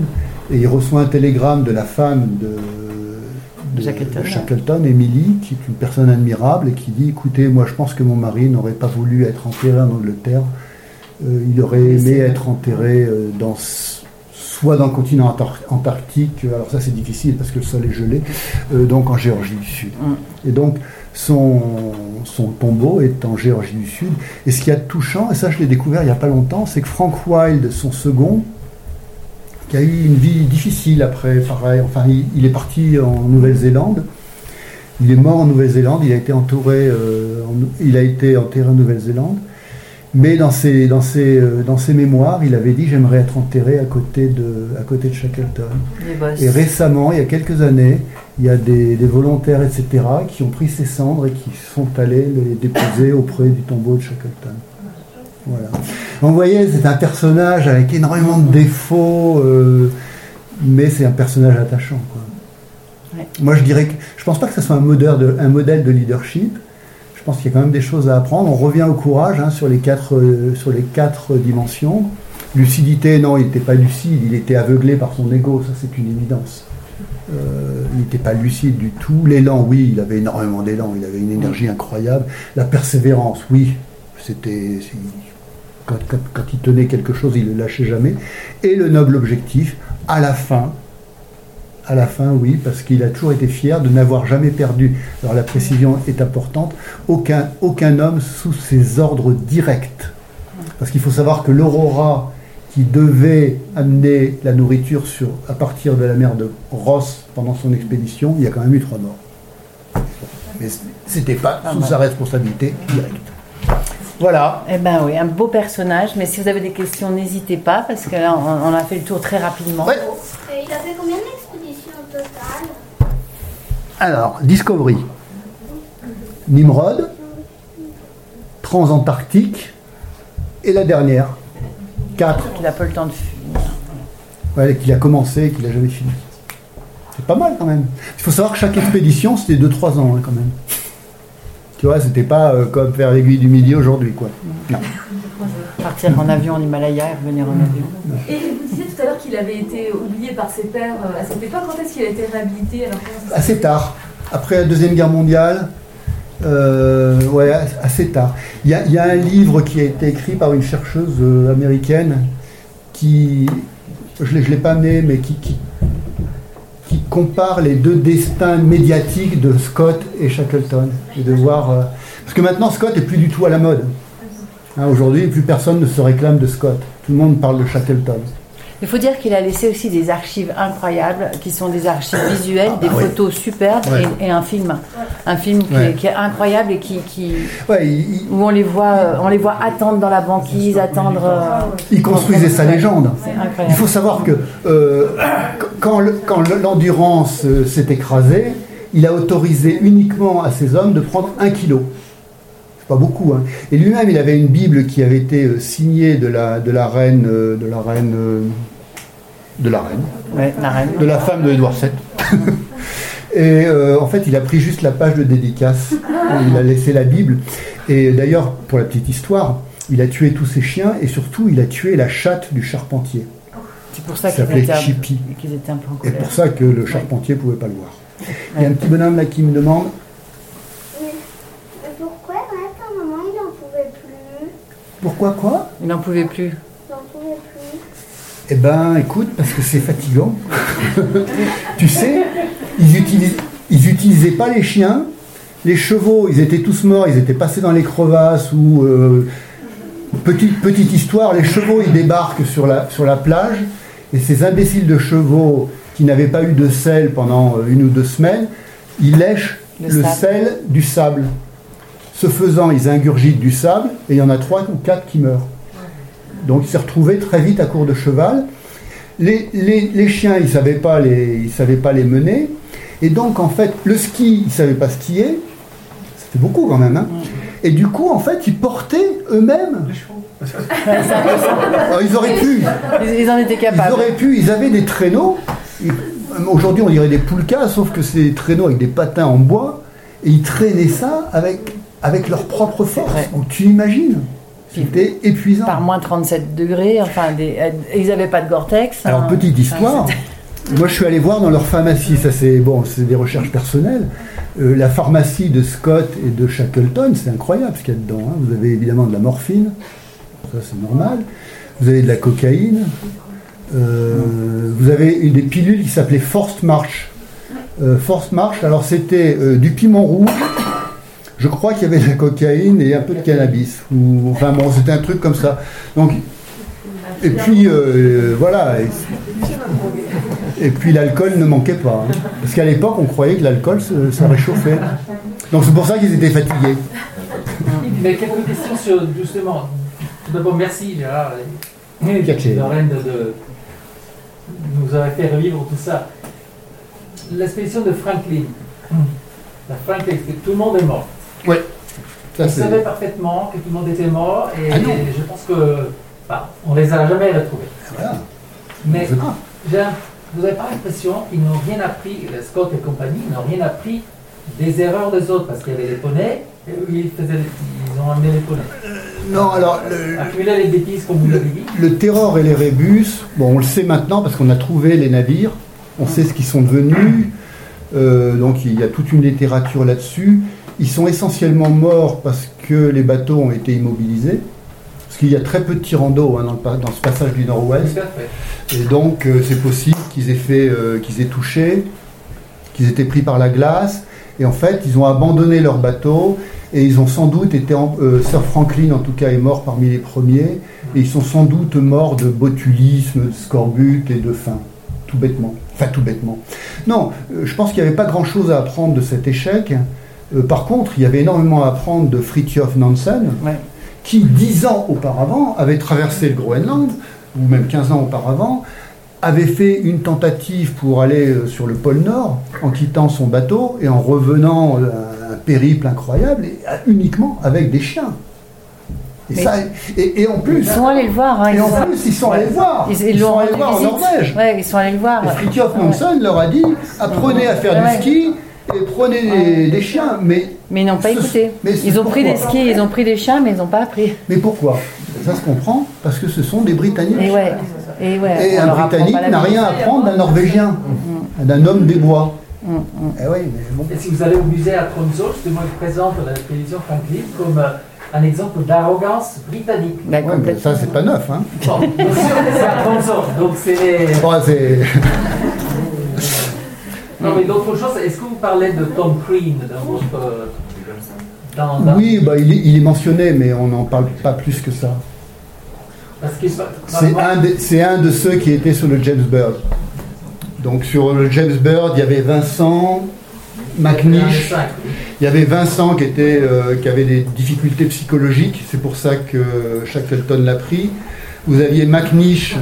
Speaker 3: et il reçoit un télégramme de la femme de, de-
Speaker 2: Shackleton,
Speaker 3: de
Speaker 2: ouais.
Speaker 3: Shackleton, Emily, qui est une personne admirable et qui dit Écoutez, moi je pense que mon mari n'aurait pas voulu être enterré en Angleterre. Euh, il aurait aimé être enterré euh, dans, soit dans le continent antar- antarctique, alors ça c'est difficile parce que le sol est gelé, euh, donc en Géorgie du Sud.
Speaker 2: Mm.
Speaker 3: Et donc son, son tombeau est en Géorgie du Sud. Et ce qui est touchant, et ça je l'ai découvert il n'y a pas longtemps, c'est que Frank Wilde, son second, qui a eu une vie difficile après, pareil, enfin il, il est parti en Nouvelle-Zélande. Il est mort en Nouvelle-Zélande, il a été entouré, euh, en- il a été enterré en Nouvelle-Zélande. Mais dans ses, dans, ses, euh, dans ses mémoires, il avait dit j'aimerais être enterré à côté de, à côté de Shackleton. Et récemment, il y a quelques années, il y a des, des volontaires, etc., qui ont pris ses cendres et qui sont allés les déposer auprès du tombeau de Shackleton. Voilà. Donc, vous voyez, c'est un personnage avec énormément de défauts, euh, mais c'est un personnage attachant. quoi.
Speaker 2: Ouais.
Speaker 3: Moi, je dirais que je pense pas que ce soit un modèle de, un modèle de leadership. Je pense qu'il y a quand même des choses à apprendre. On revient au courage hein, sur, les quatre, euh, sur les quatre dimensions. Lucidité, non, il n'était pas lucide, il était aveuglé par son ego, ça c'est une évidence. Euh, il n'était pas lucide du tout. L'élan, oui, il avait énormément d'élan, il avait une énergie incroyable. La persévérance, oui, c'était quand, quand- quand il tenait quelque chose, il ne le lâchait jamais. Et le noble objectif, à la fin, à la fin, oui, parce qu'il a toujours été fier de n'avoir jamais perdu. Alors la précision est importante. Aucun, aucun homme sous ses ordres directs. Parce qu'il faut savoir que l'Aurora, qui devait amener la nourriture sur, à partir de la mer de Ross pendant son expédition, il y a quand même eu trois morts. Mais c'était pas
Speaker 2: Pas
Speaker 3: sous sa responsabilité directe. Voilà.
Speaker 2: Eh ben oui, un beau personnage. Mais si vous avez des questions, n'hésitez pas, parce que là, on, on a fait le tour très rapidement.
Speaker 3: Ouais.
Speaker 6: Et il a fait combien d'expéditions au total?
Speaker 3: Alors, Discovery, Nimrod, Transantarctique et la dernière. Quatre.
Speaker 2: Il n'a pas le temps de finir.
Speaker 3: Ouais, qu'il a commencé et qu'il n'a jamais fini. C'est pas mal quand même. Il faut savoir que chaque expédition, c'était 2-3 ans hein, quand même. Tu vois, c'était pas euh, comme faire l'aiguille du midi aujourd'hui, quoi. (laughs) Non.
Speaker 2: Partir en avion en Himalaya et revenir en avion.
Speaker 7: Et vous disiez tout à l'heure qu'il avait été oublié par ses pairs euh, à cette époque. Quand est-ce qu'il a été réhabilité alors,
Speaker 3: Assez tard, après la Deuxième Guerre mondiale, euh, ouais, assez tard. Il y, a, un livre qui a été écrit par une chercheuse euh, américaine qui, je ne l'ai pas amené, mais qui, qui, compare les deux destins médiatiques de Scott et Shackleton. Et de voir, euh, parce que maintenant, Scott est plus du tout à la mode. Hein, Aujourd'hui, plus personne ne se réclame de Scott. Tout le monde parle de Shackleton.
Speaker 2: Il faut dire qu'il a laissé aussi des archives incroyables, qui sont des archives visuelles, des
Speaker 3: bah oui.
Speaker 2: photos superbes
Speaker 3: Ouais.
Speaker 2: et, et un film. Un film qui,
Speaker 3: Ouais.
Speaker 2: est, qui est incroyable et qui, qui-
Speaker 3: Ouais, il- il-
Speaker 2: où on les, voit, euh, on les voit attendre dans la banquise, attendre. euh,
Speaker 3: Il construisait sa légende.
Speaker 2: C'est
Speaker 3: Il faut savoir que euh, quand le- quand le- l'endurance s'est écrasée, il a autorisé uniquement à ses hommes de prendre un kilo. Pas beaucoup. hein. Et lui-même, il avait une Bible qui avait été euh, signée de la, de la reine, euh, de la reine, euh, de la reine,
Speaker 2: Ouais, la reine.
Speaker 3: de la femme de Édouard VII. (laughs) Et euh, en fait, il a pris juste la page de dédicace. Il a laissé la Bible. Et d'ailleurs, pour la petite histoire, il a tué tous ses chiens et surtout, il a tué la chatte du charpentier.
Speaker 2: C'est pour ça qu'ils
Speaker 3: s'appelait Chippy.
Speaker 2: en
Speaker 3: Et pour ça que le charpentier ne pouvait pas le voir. Il y a un petit bonhomme là qui me demande
Speaker 6: Mais, mais pourquoi à un moment il n'en pouvait plus
Speaker 3: pourquoi quoi
Speaker 2: Il n'en pouvait plus.
Speaker 6: Il n'en pouvait plus.
Speaker 3: Eh ben, écoute, parce que c'est fatigant. (laughs) tu sais, ils utilisent, ils utilisaient pas les chiens Les chevaux, ils étaient tous morts, ils étaient passés dans les crevasses ou euh, petite petite histoire, les chevaux ils débarquent sur la sur la plage et ces imbéciles de chevaux qui n'avaient pas eu de sel pendant euh, une ou deux semaines, ils lèchent
Speaker 2: Le
Speaker 3: sel du sable. Ce faisant, ils ingurgitent du sable et il y en a trois ou quatre qui meurent. Donc il s'est retrouvé très vite à court de cheval. Les, les- les chiens, ils ne savaient, pas les- ils savaient pas les mener. Et donc, en fait, le ski, ils ne savaient pas skier. Ça fait beaucoup quand même. hein. Et du coup, en fait, ils portaient eux-mêmes. Alors, (laughs) ils auraient pu.
Speaker 2: Ils, ils en étaient
Speaker 3: Ils
Speaker 2: capables.
Speaker 3: auraient pu. Ils avaient des traîneaux. Aujourd'hui, on dirait des poulkas, sauf que c'est des traîneaux avec des patins en bois. Et ils traînaient ça avec, avec leur propre force. Donc, tu imagines C'était épuisant.
Speaker 2: Par moins 37 degrés, enfin, des, euh, ils n'avaient pas de Gore-Tex.
Speaker 3: Alors,
Speaker 2: hein.
Speaker 3: petite histoire. (laughs) Moi, je suis allé voir dans leur pharmacie. Ça, c'est bon, c'est des recherches personnelles. Euh, la pharmacie de Scott et de Shackleton, c'est incroyable ce qu'il y a dedans. hein. Vous avez évidemment de la morphine, ça c'est normal. Vous avez de la cocaïne. Euh, vous avez une des pilules qui s'appelait Forced March. Euh, Forced March, alors c'était du piment rouge. Je crois qu'il y avait de la cocaïne et un peu de cannabis. Ou, enfin bon, c'était un truc comme ça. Donc, et puis euh, voilà. Et, et puis l'alcool ne manquait pas. hein. Parce qu'à l'époque, on croyait que l'alcool, ça réchauffait. Donc c'est pour ça qu'ils étaient fatigués.
Speaker 4: Mais quelques questions sur justement. Tout d'abord, merci Gérard et. Lorraine de, de nous avoir fait revivre tout ça. L'expédition de Franklin. La Franklin, que tout le monde est mort.
Speaker 3: Ça,
Speaker 4: Ils
Speaker 3: c'est-
Speaker 4: savaient parfaitement que tout le monde était mort et
Speaker 3: Ah
Speaker 4: je pense que bah, on les a jamais retrouvés.
Speaker 3: Voilà.
Speaker 4: Mais vous n'avez pas l'impression qu'ils n'ont rien appris, Scott et compagnie, ils n'ont rien appris des erreurs des autres parce qu'il y avait les poneys et eux ils, faisaient, ils ont amené les poneys.
Speaker 3: Non, alors le,
Speaker 4: Accumuler les bêtises comme vous l'avez dit.
Speaker 3: le Terror et les Rébus, bon, on le sait maintenant parce qu'on a trouvé les navires, on sait ce qu'ils sont devenus, euh, donc il y a toute une littérature là-dessus. Ils sont essentiellement morts parce que les bateaux ont été immobilisés, parce qu'il y a très peu de tirants d'eau hein, dans, pa- dans ce passage du nord-ouest. Et donc, euh, c'est possible qu'ils aient fait, euh, qu'ils aient touché, qu'ils étaient pris par la glace. Et en fait, ils ont abandonné leur bateau et ils ont sans doute été. en- euh, Sir Franklin, en tout cas, est mort parmi les premiers. Et ils sont sans doute morts de botulisme, de scorbut et de faim. Tout bêtement. Enfin, tout bêtement. Non, je pense qu'il n'y avait pas grand-chose à apprendre de cet échec. Euh, par contre, il y avait énormément à apprendre de Fridtjof Nansen,
Speaker 2: Ouais.
Speaker 3: qui, dix ans auparavant, avait traversé le Groenland, ou même 15 ans auparavant, avait fait une tentative pour aller euh, sur le pôle Nord en quittant son bateau et en revenant euh, un périple incroyable, et, euh, uniquement avec des chiens. Et, ça, et, et en plus,
Speaker 2: Ils sont allés le voir. hein,
Speaker 3: et
Speaker 2: ils
Speaker 3: en
Speaker 2: sont-
Speaker 3: plus, ils sont allés le voir.
Speaker 2: Ils,
Speaker 3: Ils,
Speaker 2: ils l'ont
Speaker 3: sont allés le voir en. Norvège.
Speaker 2: Ouais, ils sont allés le voir.
Speaker 3: Et
Speaker 2: Ouais.
Speaker 3: Nansen leur a dit apprenez à faire
Speaker 2: Ouais.
Speaker 3: du ski et prenez des, des chiens. Mais,
Speaker 2: Mais ils n'ont pas
Speaker 3: Ce-
Speaker 2: écouté.
Speaker 3: mais
Speaker 2: Ils ont pris des skis, ils ont pris des chiens, mais ils n'ont pas appris.
Speaker 3: mais pourquoi? Ça se comprend parce que ce sont des Britanniques.
Speaker 2: Et ouais. Et ouais.
Speaker 3: Et
Speaker 2: on
Speaker 3: un Britannique n'a rien à apprendre d'un Norvégien, d'un homme des bois.
Speaker 2: Mm, mm.
Speaker 3: Eh oui, mais bon.
Speaker 4: Et si vous allez au musée à Tromsø, justement, ils présentent la télévision Franklin comme euh, un exemple d'arrogance britannique.
Speaker 2: Bah,
Speaker 3: Ouais, mais
Speaker 2: complètement.
Speaker 3: ça, c'est pas neuf. Hein.
Speaker 4: Bon, bien sûr, c'est à Tromsø, donc c'est.
Speaker 3: Bon, c'est- (laughs)
Speaker 4: Non, mais d'autres choses, est-ce que vous parlez de Tom Crean dans votre. euh, Dans, dans-
Speaker 3: Oui, bah, il, est, il est mentionné, mais on n'en parle pas plus que ça. C'est un, des- c'est un de ceux qui était sur le James Bird. Donc sur le James Bird, il y avait Vincent, McNish, il y avait Vincent qui, était, euh, qui avait des difficultés psychologiques, c'est pour ça que Shackleton l'a pris. Vous aviez McNish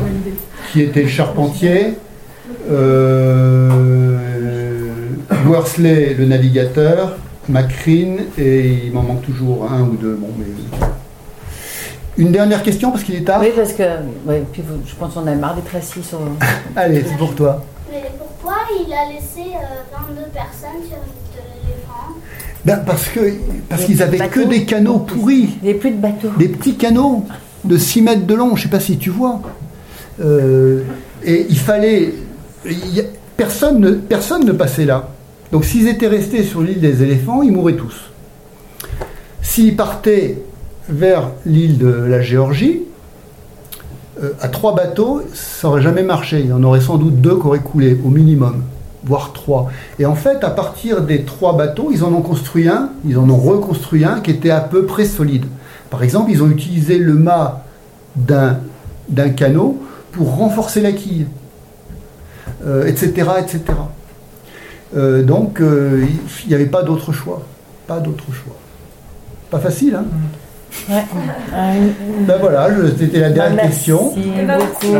Speaker 3: qui était le charpentier, euh, Worsley le navigateur, Macrin et il m'en manque toujours un ou deux. Bon, mais... Une dernière question parce qu'il est tard.
Speaker 2: Oui, parce que ouais, puis vous- je pense qu'on a marre d'être assis sur. (laughs)
Speaker 3: Allez, c'est pour toi.
Speaker 6: Mais pourquoi il a laissé euh, 22 personnes sur l'île de l'éléphant
Speaker 3: Ben, parce que parce qu'ils avaient
Speaker 2: bateaux.
Speaker 3: que des canaux pourris,
Speaker 2: Il n'y a plus de bateaux.
Speaker 3: des petits canaux de 6 mètres de long, je sais pas si tu vois. Euh, et il fallait. il y a- personne, ne, personne ne passait là. Donc s'ils étaient restés sur l'île des éléphants, ils mourraient tous. S'ils partaient vers l'île de la Géorgie, euh, à trois bateaux, ça aurait jamais marché. Il y en aurait sans doute deux qui auraient coulé, au minimum. voire trois. Et en fait, à partir des trois bateaux, ils en ont construit un, ils en ont reconstruit un qui était à peu près solide. Par exemple, ils ont utilisé le mât d'un canot pour renforcer la quille, euh, etc., etc. Euh, donc, euh, il n'y avait pas d'autre choix. Pas d'autre choix. Pas facile, hein
Speaker 2: Ouais. Euh,
Speaker 3: Ben voilà, c'était la dernière
Speaker 2: merci
Speaker 3: question.
Speaker 2: beaucoup.